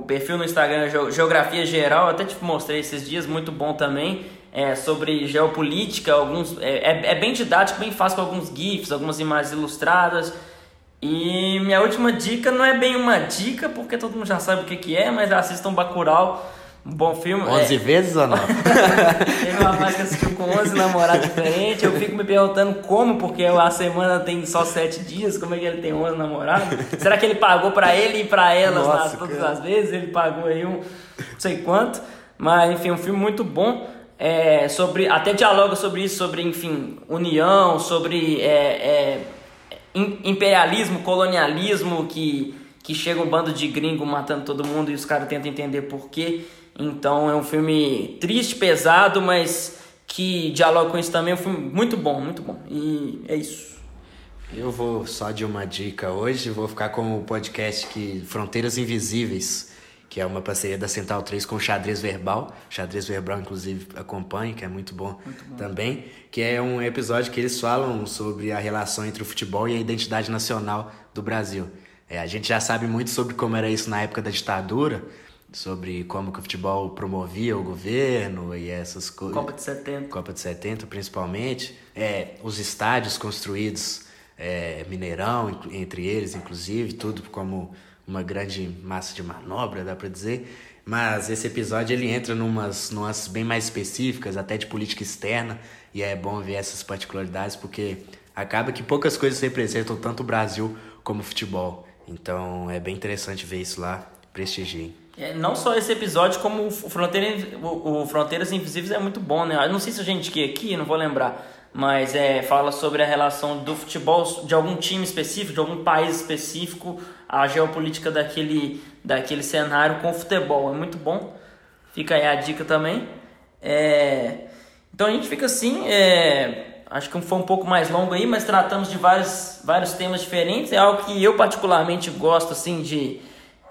o perfil no Instagram Geografia Geral, até te mostrei esses dias, muito bom também. É, sobre geopolítica, alguns é, é, é, bem didático, bem fácil com alguns GIFs, algumas imagens ilustradas. E minha última dica não é bem uma dica, porque todo mundo já sabe o que, que é, mas assistam Bacurau, um bom filme. 11 é... vezes ou não? Teve uma rapaz que assistiu com 11 namorados diferentes, eu fico me perguntando como, porque a semana tem só 7 dias, como é que ele tem 11 namorados? Será que ele pagou para ele e para elas Nossa, todas as vezes? Ele pagou aí um não sei quanto, mas enfim, um filme muito bom é, sobre até dialoga sobre isso, sobre enfim união, sobre é, é, imperialismo, colonialismo que que chega um bando de gringo matando todo mundo e os caras tentam entender por quê. Então é um filme triste, pesado, mas que dialoga com isso também. É um filme muito bom, muito bom. E é isso. Eu vou só de uma dica hoje, vou ficar com o podcast que Fronteiras Invisíveis que é uma parceria da Central 3 com o Xadrez Verbal. Xadrez Verbal, inclusive, acompanhe, que é muito bom, muito bom, também. Que é um episódio que eles falam sobre a relação entre o futebol e a identidade nacional do Brasil. É, a gente já sabe muito sobre como era isso na época da ditadura, sobre como que o futebol promovia o governo e essas coisas. Copa de 70. Copa de 70, principalmente. É, os estádios construídos, é, Mineirão, entre eles, inclusive, tudo como uma grande massa de manobra, dá para dizer. Mas esse episódio ele entra numas nuances bem mais específicas, até de política externa, e é bom ver essas particularidades porque acaba que poucas coisas representam tanto o Brasil como o futebol. Então é bem interessante ver isso lá, prestigiem. É, não só esse episódio, como o, Fronteira, o, o Fronteiras Invisíveis é muito bom, né? Eu não sei se a gente que aqui, não vou lembrar, mas é, fala sobre a relação do futebol de algum time específico, de algum país específico, a geopolítica daquele, daquele cenário com o futebol. É muito bom. Fica aí a dica também. É, então a gente fica assim. É, acho que foi um pouco mais longo aí, mas tratamos de vários, vários temas diferentes. É algo que eu particularmente gosto assim de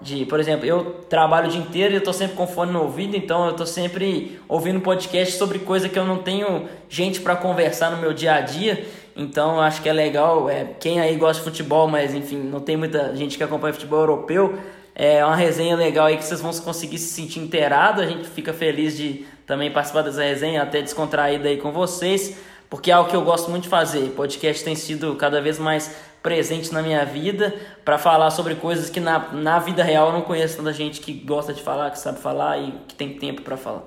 de, por exemplo, eu trabalho o dia inteiro e eu tô sempre com fone no ouvido, então eu tô sempre ouvindo podcast sobre coisa que eu não tenho gente para conversar no meu dia a dia. Então acho que é legal. É, quem aí gosta de futebol, mas enfim, não tem muita gente que acompanha futebol europeu. É uma resenha legal aí que vocês vão conseguir se sentir inteirado. A gente fica feliz de também participar dessa resenha, até descontraída aí com vocês, porque é algo que eu gosto muito de fazer. podcast tem sido cada vez mais presente na minha vida para falar sobre coisas que na, na vida real eu não conheço tanta gente que gosta de falar, que sabe falar e que tem tempo para falar.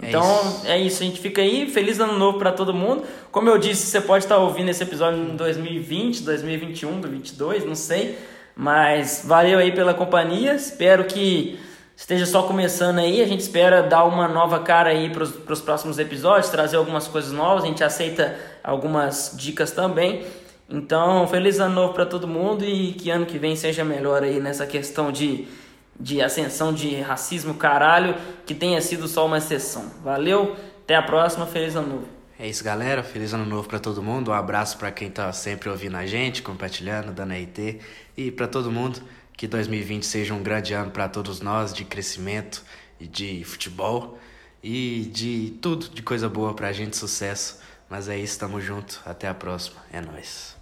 É então isso. é isso, a gente fica aí, feliz ano novo para todo mundo. Como eu disse, você pode estar ouvindo esse episódio em 2020, 2021, 2022, não sei, mas valeu aí pela companhia. Espero que esteja só começando aí. A gente espera dar uma nova cara aí para os próximos episódios, trazer algumas coisas novas. A gente aceita algumas dicas também. Então, feliz ano novo para todo mundo e que ano que vem seja melhor aí nessa questão de, de ascensão de racismo, caralho, que tenha sido só uma exceção. Valeu, até a próxima, feliz ano novo. É isso, galera. Feliz ano novo para todo mundo. Um abraço para quem tá sempre ouvindo a gente, compartilhando, dando RT e para todo mundo. Que 2020 seja um grande ano para todos nós de crescimento e de futebol e de tudo de coisa boa pra gente, sucesso. Mas é isso, tamo junto. Até a próxima. É nóis.